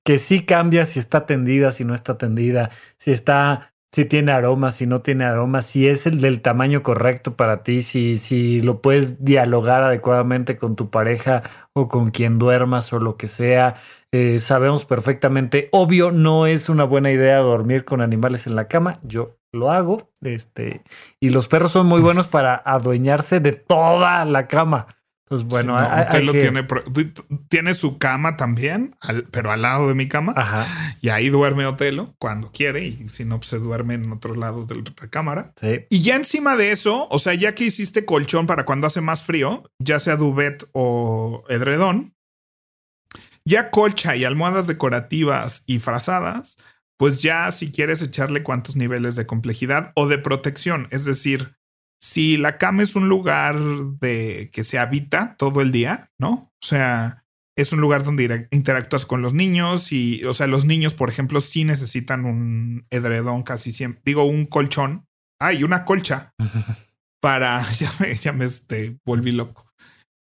Speaker 2: que sí cambia si está tendida, si no está tendida, si está, si tiene aroma, si no tiene aroma, si es el del tamaño correcto para ti, si, si lo puedes dialogar adecuadamente con tu pareja o con quien duermas o lo que sea. Eh, sabemos perfectamente, obvio, no es una buena idea dormir con animales en la cama. Yo lo hago. Este, y los perros son muy buenos para adueñarse de toda la cama. Pues bueno,
Speaker 1: Sí, no,
Speaker 2: hay-
Speaker 1: usted
Speaker 2: hay
Speaker 1: lo
Speaker 2: que-
Speaker 1: tiene, su cama también, al- pero al lado de mi cama.
Speaker 2: Ajá,
Speaker 1: Y ahí duerme Otelo cuando quiere. Y si no, pues se duerme en otro lado de la cámara.
Speaker 2: sí.
Speaker 1: Y ya encima de eso, o sea, ya que hiciste colchón para cuando hace más frío, ya sea duvet o edredón, ya colcha y almohadas decorativas y frazadas, pues ya si quieres echarle cuantos niveles de complejidad o de protección, es decir, si la cama es un lugar de que se habita todo el día, ¿no? O sea, es un lugar donde interactúas con los niños y, o sea, los niños, por ejemplo, sí necesitan un edredón casi siempre, digo, un colchón, ay, una colcha para, ya me, ya me este, volví loco.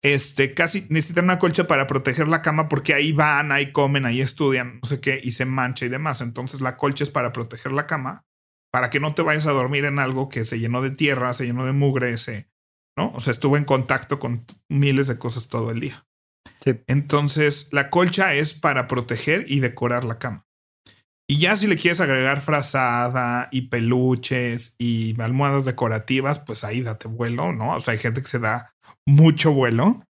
Speaker 1: Este, casi necesitan una colcha para proteger la cama porque ahí van, ahí comen, ahí estudian, no sé qué, y se mancha y demás. Entonces la colcha es para proteger la cama, para que no te vayas a dormir en algo que se llenó de tierra, se llenó de mugre, se, ¿no? O sea, estuvo en contacto con miles de cosas todo el día.
Speaker 2: Sí.
Speaker 1: Entonces, la colcha es para proteger y decorar la cama. Y ya si le quieres agregar frazada y peluches y almohadas decorativas, pues ahí date vuelo, ¿no? O sea, hay gente que se da mucho vuelo.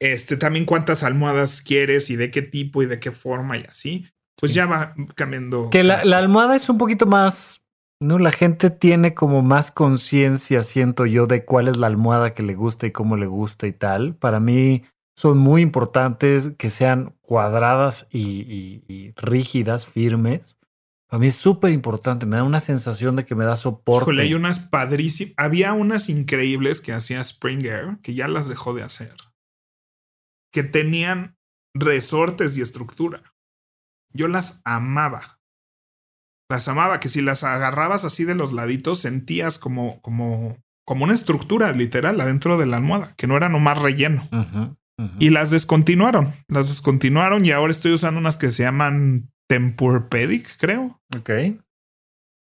Speaker 1: Este, también cuántas almohadas quieres y de qué tipo y de qué forma y así. Pues
Speaker 2: Sí.
Speaker 1: ya va cambiando.
Speaker 2: Que la, la almohada es un poquito más, ¿no? La gente tiene como más conciencia, siento yo, de cuál es la almohada que le gusta y cómo le gusta y tal. Para mí son muy importantes que sean cuadradas y, y- y rígidas, firmes. Para mí es súper importante, me da una sensación de que me da soporte.
Speaker 1: Híjole, hay unas padrísimas. Había unas increíbles que hacía Springer, que ya las dejó de hacer. Que tenían resortes y estructura. Yo las amaba. Las amaba, que si las agarrabas así de los laditos, sentías como, como, como una estructura literal adentro de la almohada, que no era nomás relleno. Y las descontinuaron. Las descontinuaron y ahora estoy usando unas que se llaman Tempur-Pedic, creo
Speaker 2: Ok.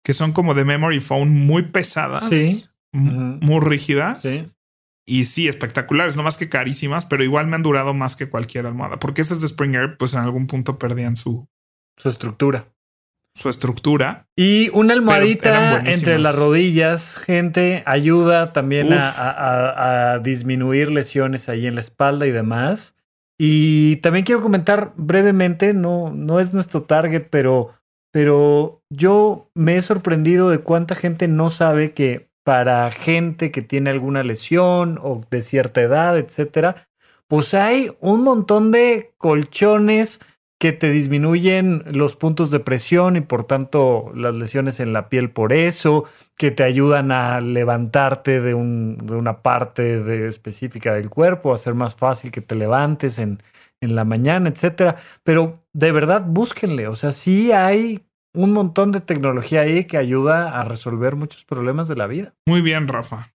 Speaker 1: que son como de memory foam muy pesadas,
Speaker 2: Sí.
Speaker 1: muy rígidas.
Speaker 2: Sí.
Speaker 1: Y sí, espectaculares, no más que carísimas, pero igual me han durado más que cualquier almohada. Porque esas de Springer, pues en algún punto perdían su,
Speaker 2: Su estructura.
Speaker 1: su estructura.
Speaker 2: Y una almohadita entre las rodillas, gente, ayuda también a disminuir lesiones ahí en la espalda y demás. Y también quiero comentar brevemente, no, no es nuestro target, pero, pero yo me he sorprendido de cuánta gente no sabe que para gente que tiene alguna lesión o de cierta edad, etcétera, pues hay un montón de colchones que te disminuyen los puntos de presión y por tanto las lesiones en la piel por eso, que te ayudan a levantarte de, un- de una parte específica del cuerpo, a hacer más fácil que te levantes en, en la mañana, etcétera. Pero de verdad búsquenle, o sea, sí hay un montón de tecnología ahí que ayuda a resolver muchos problemas de la vida.
Speaker 1: Muy bien, Rafa.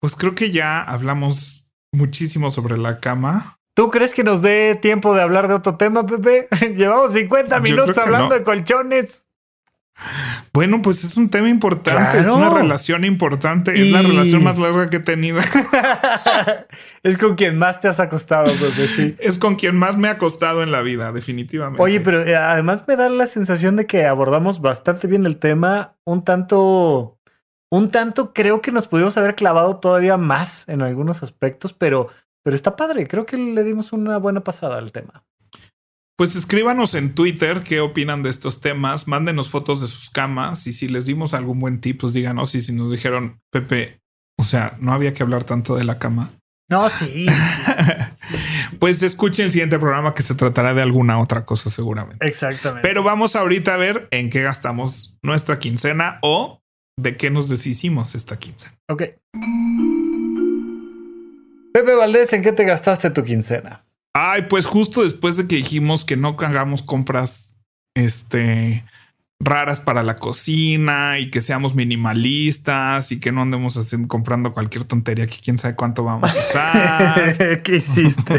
Speaker 1: Pues creo que ya hablamos muchísimo sobre la cama.
Speaker 2: ¿Tú crees que nos dé tiempo de hablar de otro tema, Pepe? Llevamos 50
Speaker 1: Yo creo
Speaker 2: minutos hablando
Speaker 1: no.
Speaker 2: de colchones.
Speaker 1: Bueno, pues es un tema importante, es una relación importante, es la relación más larga que he tenido.
Speaker 2: es con quien más te has acostado, Pepe, sí.
Speaker 1: es con quien más me ha costado en la vida, definitivamente.
Speaker 2: Oye, pero eh, además me da la sensación de que abordamos bastante bien el tema, un tanto, un tanto creo que nos pudimos haber clavado todavía más en algunos aspectos, pero, pero está padre, creo que le dimos una buena pasada al tema.
Speaker 1: Pues escríbanos en Twitter qué opinan de estos temas, mándenos fotos de sus camas y si les dimos algún buen tip, pues díganos y si nos dijeron, Pepe, o sea, no había que hablar tanto de la cama.
Speaker 2: No, sí.
Speaker 1: pues escuchen el siguiente programa que se tratará de alguna otra cosa seguramente.
Speaker 2: Exactamente.
Speaker 1: Pero vamos ahorita a ver en qué gastamos nuestra quincena o de qué nos deshicimos esta quincena.
Speaker 2: Ok. Pepe Valdés, ¿en qué te gastaste tu quincena?
Speaker 1: Ay, pues justo después de que dijimos que no hagamos compras este raras para la cocina y que seamos minimalistas y que no andemos haciendo, comprando cualquier tontería que quién sabe cuánto vamos a usar.
Speaker 2: ¿Qué hiciste?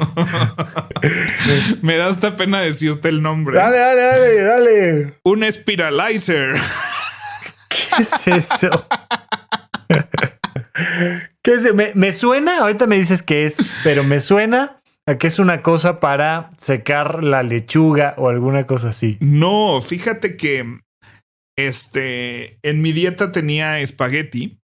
Speaker 1: Me da hasta pena decirte el nombre.
Speaker 2: Dale, dale, dale, dale.
Speaker 1: Un spiralizer.
Speaker 2: ¿Qué es eso? ¿Qué es? Me, me suena, ahorita me dices qué es, pero me suena a que es una cosa para secar la lechuga o alguna cosa así.
Speaker 1: No, fíjate que este en mi dieta tenía espagueti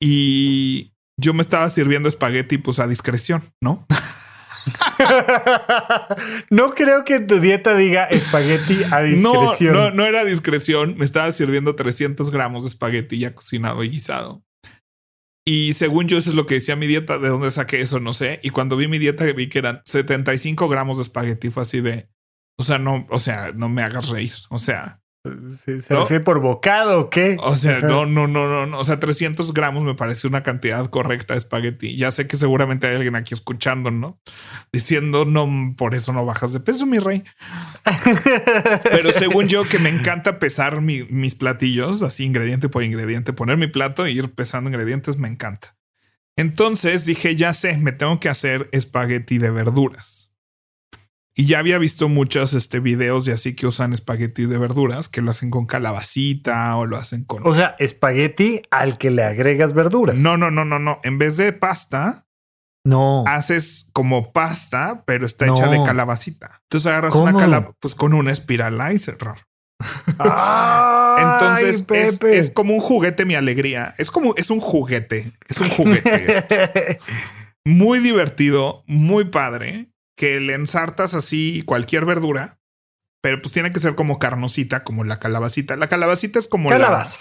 Speaker 1: y yo me estaba sirviendo espagueti pues a discreción, ¿no?
Speaker 2: no creo que tu dieta diga espagueti a discreción.
Speaker 1: No, no, no era discreción. Me estaba sirviendo 300 gramos de espagueti ya cocinado y guisado. Y según yo, eso es lo que decía mi dieta. ¿De dónde saqué eso? No sé. Y cuando vi mi dieta, vi que eran 75 gramos de espagueti. Fue así de. O sea, no, o sea, no me hagas reír. O sea,
Speaker 2: ¿Se ¿No? por bocado o qué?
Speaker 1: O sea, no, no, no, no, no. O sea, 300 gramos me parece una cantidad correcta de espagueti. Ya sé que seguramente hay alguien aquí escuchando, ¿no? Diciendo, no, por eso no bajas de peso, mi rey. Pero según yo, que me encanta pesar mis platillos, así ingrediente por ingrediente, poner mi plato e ir pesando ingredientes, me encanta. Entonces dije, ya sé, me tengo que hacer espagueti de verduras. Y ya había visto muchos este, videos y así que usan espagueti de verduras, que lo hacen con calabacita o lo hacen con...
Speaker 2: O sea, espagueti al que le agregas verduras.
Speaker 1: No, no, no, no, no. En vez de pasta,
Speaker 2: no.
Speaker 1: Haces como pasta, pero está hecha de calabacita. Entonces agarras una calabacita, pues con un espiralizer. Entonces es, es, como un juguete, mi alegría. Es como, es un juguete. Es un juguete. muy divertido, muy padre que le ensartas así cualquier verdura, pero pues tiene que ser como carnosita, como la calabacita. La calabacita es como
Speaker 2: calabaza.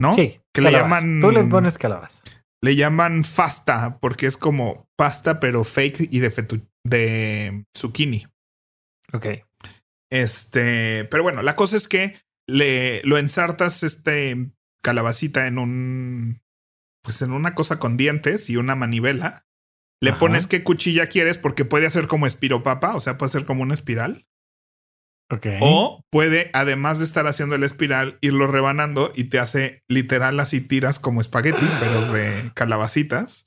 Speaker 1: ¿no?
Speaker 2: Sí.
Speaker 1: Que le llaman.
Speaker 2: Tú le pones calabaza.
Speaker 1: Le llaman fasta porque es como pasta, pero fake y de, de zucchini.
Speaker 2: Ok.
Speaker 1: Este, pero bueno, la cosa es que le lo ensartas este calabacita en un, pues en una cosa con dientes y una manivela le pones qué cuchilla quieres porque puede hacer como espiropapa, o sea, puede ser como una espiral.
Speaker 2: Ok.
Speaker 1: O puede, además de estar haciendo el espiral, irlo rebanando y te hace literal así tiras como espagueti, pero de calabacitas.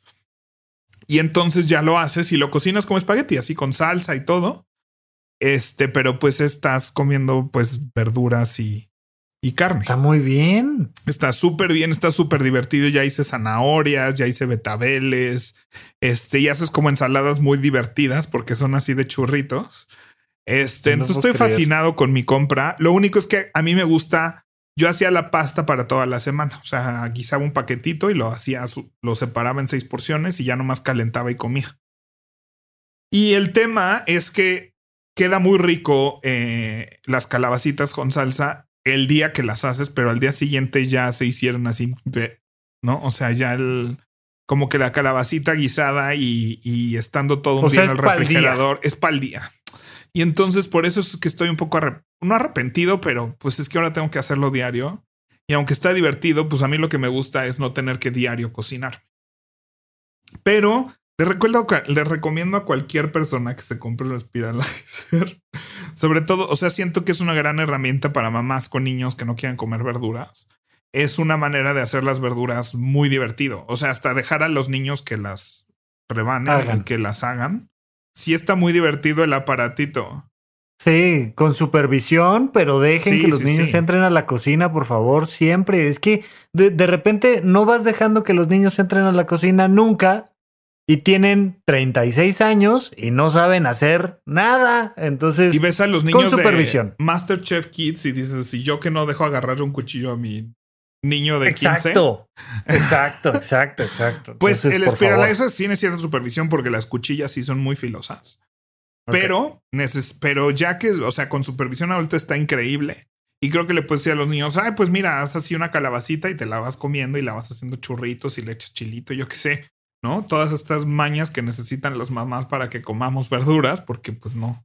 Speaker 1: Y entonces ya lo haces y lo cocinas como espagueti, así con salsa y todo. Este, pero pues estás comiendo pues verduras y, y carne.
Speaker 2: Está muy bien.
Speaker 1: Está súper bien, está súper divertido. Ya hice zanahorias, ya hice betabeles, este, y haces como ensaladas muy divertidas porque son así de churritos. Este, entonces estoy fascinado con mi compra. Lo único es que a mí me gusta. Yo hacía la pasta para toda la semana. O sea, guisaba un paquetito y lo hacía, lo separaba en seis porciones y ya nomás calentaba y comía. Y el tema es que queda muy rico eh, las calabacitas con salsa el día que las haces, pero al día siguiente ya se hicieron así, ¿no? O sea, ya el, como que la calabacita guisada y, y estando todo un día en el refrigerador es para el día. Y entonces por eso es que estoy un poco, no arrepentido, pero pues es que ahora tengo que hacerlo diario. Y aunque está divertido, pues a mí lo que me gusta es no tener que diario cocinar. Pero le, recuerdo, le recomiendo a cualquier persona que se compre un Spiralizer. Sobre todo, o sea, siento que es una gran herramienta para mamás con niños que no quieran comer verduras. Es una manera de hacer las verduras muy divertido. O sea, hasta dejar a los niños que las rebanen y que las hagan. Sí está muy divertido el aparatito.
Speaker 2: Sí, con supervisión, pero dejen que los niños entren a la cocina, por favor, siempre. Es que de, de, repente no vas dejando que los niños entren a la cocina nunca y tienen 36 años y no saben hacer nada. Entonces,
Speaker 1: y ves a los niños
Speaker 2: con supervisión.
Speaker 1: de Masterchef Kids y dices, si yo que no dejo agarrar un cuchillo a mi niño de
Speaker 2: exacto, 15. Exacto, exacto, exacto.
Speaker 1: Pues el Spiralizer sí necesita supervisión porque las cuchillas sí son muy filosas. Pero, neces pero ya que, o sea, con supervisión adulta está increíble. Y creo que le puedes decir a los niños, ay, pues mira, haz así una calabacita y te la vas comiendo y la vas haciendo churritos y le echas chilito, yo qué sé, ¿no? Todas estas mañas que necesitan las mamás para que comamos verduras, porque pues no,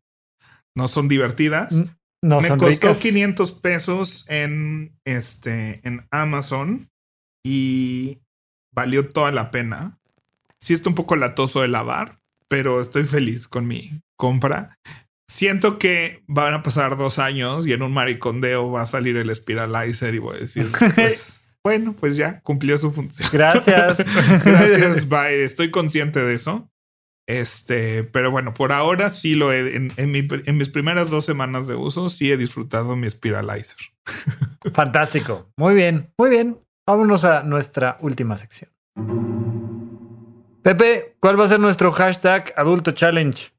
Speaker 1: no son divertidas.
Speaker 2: No
Speaker 1: Me
Speaker 2: son
Speaker 1: costó
Speaker 2: ricas.
Speaker 1: 500 pesos en, este, en Amazon y valió toda la pena. Sí está un poco latoso de lavar, pero estoy feliz con mi compra. Siento que van a pasar dos años y en un maricondeo va a salir el Spiralizer y voy a decir, pues, bueno, pues ya cumplió su función.
Speaker 2: Gracias.
Speaker 1: Gracias, bye. Estoy consciente de eso. Este, pero bueno, por ahora sí lo he, en, en, mi- en mis primeras dos semanas de uso, sí he disfrutado mi Spiralizer.
Speaker 2: Fantástico. Muy bien, muy bien. Vámonos a nuestra última sección. Pepe, ¿cuál va a ser nuestro hashtag adulto challenge?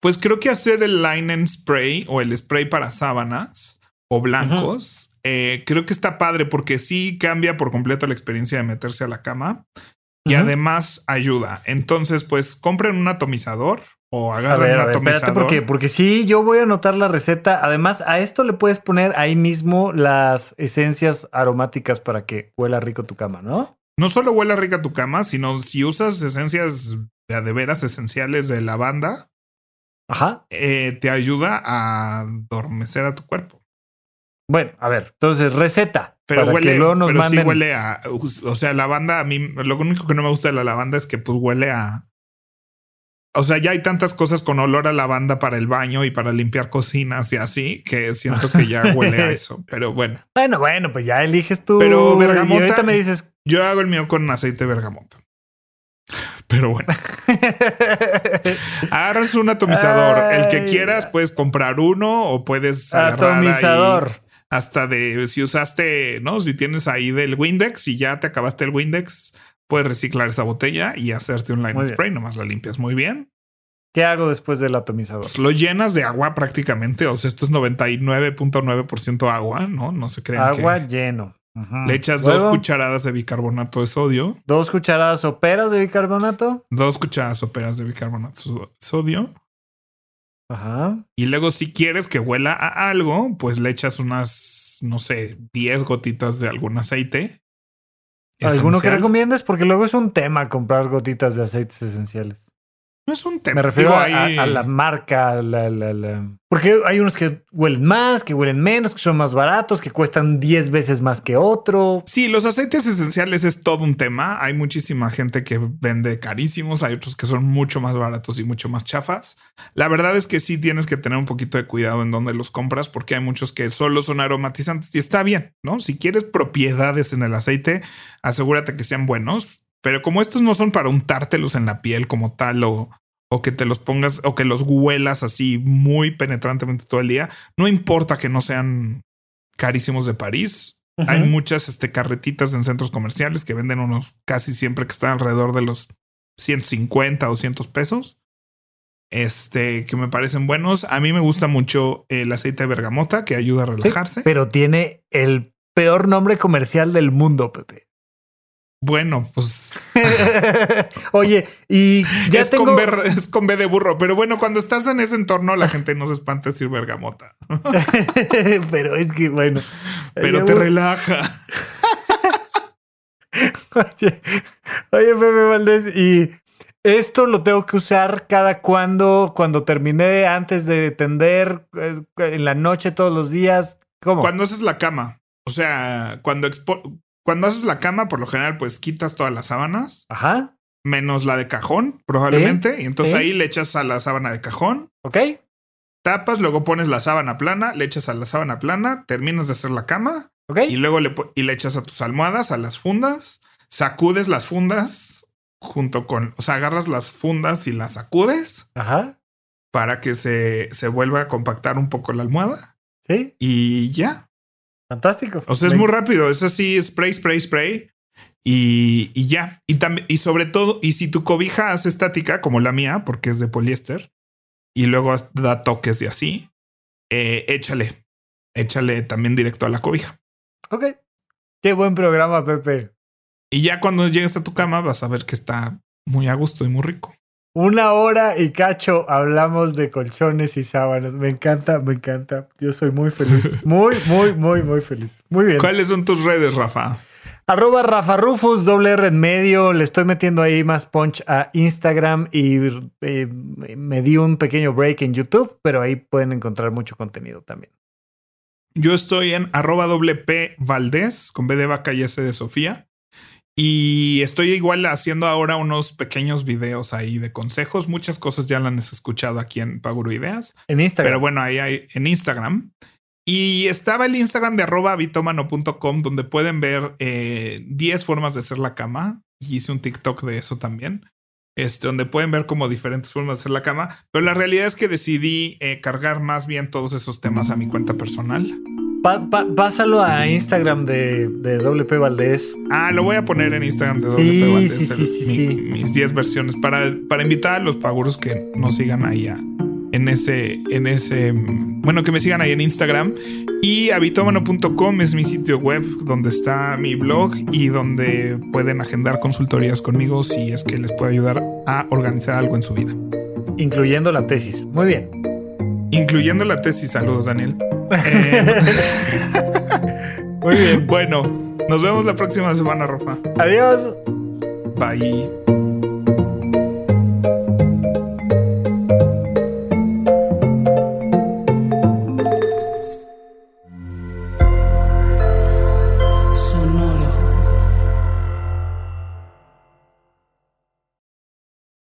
Speaker 1: Pues creo que hacer el linen spray o el spray para sábanas o blancos, eh, creo que está padre porque sí cambia por completo la experiencia de meterse a la cama y además ayuda. Entonces, pues compren un atomizador o
Speaker 2: A
Speaker 1: agarren
Speaker 2: ver,
Speaker 1: un
Speaker 2: a ver, espérate,
Speaker 1: atomizador.
Speaker 2: porque, porque sí, yo voy a anotar la receta. Además, a esto le puedes poner ahí mismo las esencias aromáticas para que huela rico tu cama, ¿no?
Speaker 1: no solo huele rica tu cama, sino si usas esencias de veras esenciales de lavanda,
Speaker 2: Ajá.
Speaker 1: eh, te ayuda a adormecer a tu cuerpo.
Speaker 2: Bueno, a ver, entonces, receta.
Speaker 1: Pero
Speaker 2: para
Speaker 1: huele,
Speaker 2: que luego nos
Speaker 1: pero
Speaker 2: manden.
Speaker 1: sí huele a, o sea, lavanda a mí, lo único que no me gusta de la lavanda es que pues huele a, o sea, ya hay tantas cosas con olor a lavanda para el baño y para limpiar cocinas y así, que siento que ya huele a eso. Pero bueno,
Speaker 2: Bueno, bueno, pues ya eliges tú.
Speaker 1: Pero
Speaker 2: y
Speaker 1: bergamota-
Speaker 2: ahorita me dices.
Speaker 1: yo hago el mío con aceite de bergamota. Pero bueno, agarras un atomizador. el que quieras, puedes comprar uno o puedes ahí
Speaker 2: Atomizador.
Speaker 1: Hasta de si usaste, ¿no? Si tienes ahí del Windex y ya te acabaste el Windex, puedes reciclar esa botella y hacerte un lime spray, nomás la limpias muy bien.
Speaker 2: ¿Qué hago después del atomizador?
Speaker 1: Pues lo llenas de agua prácticamente, o sea, esto es 99.9% agua, ¿no? No se crean
Speaker 2: Agua
Speaker 1: que
Speaker 2: lleno.
Speaker 1: Le echas
Speaker 2: Luego,
Speaker 1: dos cucharadas de bicarbonato de sodio,
Speaker 2: dos cucharadas soperas de bicarbonato.
Speaker 1: dos cucharadas soperas de bicarbonato de sodio.
Speaker 2: Ajá.
Speaker 1: Y luego, si quieres que huela a algo, pues le echas unas, no sé, 10 gotitas de algún aceite.
Speaker 2: ¿Alguno que recomiendes? Porque luego es un tema comprar gotitas de aceites esenciales.
Speaker 1: No es un tema.
Speaker 2: Me refiero a,
Speaker 1: ahí-
Speaker 2: a- a la marca. la- la- la- Porque hay unos que huelen más, que huelen menos, que son más baratos, que cuestan 10 veces más que otro.
Speaker 1: Sí, los aceites esenciales es todo un tema. Hay muchísima gente que vende carísimos, hay otros que son mucho más baratos y mucho más chafas. La verdad es que sí tienes que tener un poquito de cuidado en dónde los compras porque hay muchos que solo son aromatizantes y está bien, ¿no? Si quieres propiedades en el aceite, asegúrate que sean buenos, pero como estos no son para untártelos en la piel como tal o, o que te los pongas o que los huelas así muy penetrantemente todo el día, no importa que no sean carísimos de París, hay muchas este, carretitas en centros comerciales que venden unos casi siempre que están alrededor de los 150 o 200 pesos. Este, que me parecen buenos. A mí me gusta mucho el aceite de bergamota que ayuda a relajarse.
Speaker 2: Pero tiene el peor nombre comercial del mundo, Pepe.
Speaker 1: Bueno, pues
Speaker 2: Oye, y ya
Speaker 1: es,
Speaker 2: tengo...
Speaker 1: con B, es con B de burro. Pero bueno, cuando estás en ese entorno, la gente no se espanta decir bergamota.
Speaker 2: pero es que, bueno.
Speaker 1: Pero te relaja.
Speaker 2: Oye, oye, Pepe Valdés, y esto lo tengo que usar cada cuando, cuando terminé, antes de tender, eh, en la noche, todos los días. ¿Cómo?
Speaker 1: Cuando haces la cama, o sea, cuando, expo- cuando haces la cama, por lo general, pues quitas todas las sábanas.
Speaker 2: Ajá,
Speaker 1: menos la de cajón, probablemente. Y entonces ahí le echas a la sábana de cajón,
Speaker 2: ¿ok?
Speaker 1: tapas, luego pones la sábana plana, le echas a la sábana plana, terminas de hacer la cama
Speaker 2: ¿Ok?
Speaker 1: y luego le, y le echas a tus almohadas, a las fundas, sacudes las fundas junto con, o sea, agarras las fundas y las sacudes
Speaker 2: Ajá,
Speaker 1: para que se, se vuelva a compactar un poco la almohada
Speaker 2: sí,
Speaker 1: y ya.
Speaker 2: Fantástico.
Speaker 1: O sea, es muy rápido. Es así, spray, spray, spray. Y, y ya. Y también, y sobre todo, y si tu cobija hace estática, como la mía, porque es de poliéster, y luego da toques y así, eh, échale. Échale también directo a la cobija.
Speaker 2: Ok. Qué buen programa, Pepe.
Speaker 1: Y ya cuando llegues a tu cama vas a ver que está muy a gusto y muy rico.
Speaker 2: Una hora y cacho hablamos de colchones y sábanas. Me encanta, me encanta. Yo soy muy feliz. Muy, muy, muy, muy feliz. Muy bien.
Speaker 1: ¿Cuáles son tus redes, Rafa?
Speaker 2: Arroba Rafa Rufus, doble R en medio. Le estoy metiendo ahí más punch a Instagram y eh, me di un pequeño break en YouTube, pero ahí pueden encontrar mucho contenido también.
Speaker 1: Yo estoy en arroba doble P Valdés, con B de vaca y S de Sofía. Y estoy igual haciendo ahora unos pequeños videos ahí de consejos. Muchas cosas ya las han escuchado aquí en Paguro Ideas.
Speaker 2: En Instagram.
Speaker 1: Pero bueno, ahí hay en Instagram. Y estaba el Instagram de arroba bitomano.com donde pueden ver 10 eh, formas de hacer la cama. Y hice un TikTok de eso también. Este, donde pueden ver como diferentes formas de hacer la cama. Pero la realidad es que decidí eh, cargar más bien todos esos temas a mi cuenta personal.
Speaker 2: Pásalo a Instagram de, de WP Valdés.
Speaker 1: Ah, lo voy a poner en Instagram de WP Valdés. Sí, sí, mis 10 versiones para, para invitar a los paguros que nos sigan ahí a, en ese, en ese, bueno, que me sigan ahí en Instagram. Y habitomano.com es mi sitio web donde está mi blog y donde pueden agendar consultorías conmigo si es que les puedo ayudar a organizar algo en su vida.
Speaker 2: Incluyendo la tesis. Muy bien.
Speaker 1: Incluyendo la tesis. Saludos, Daniel. Eh, Muy bien. Bueno, nos vemos la próxima semana, Rafa.
Speaker 2: Adiós.
Speaker 1: Bye.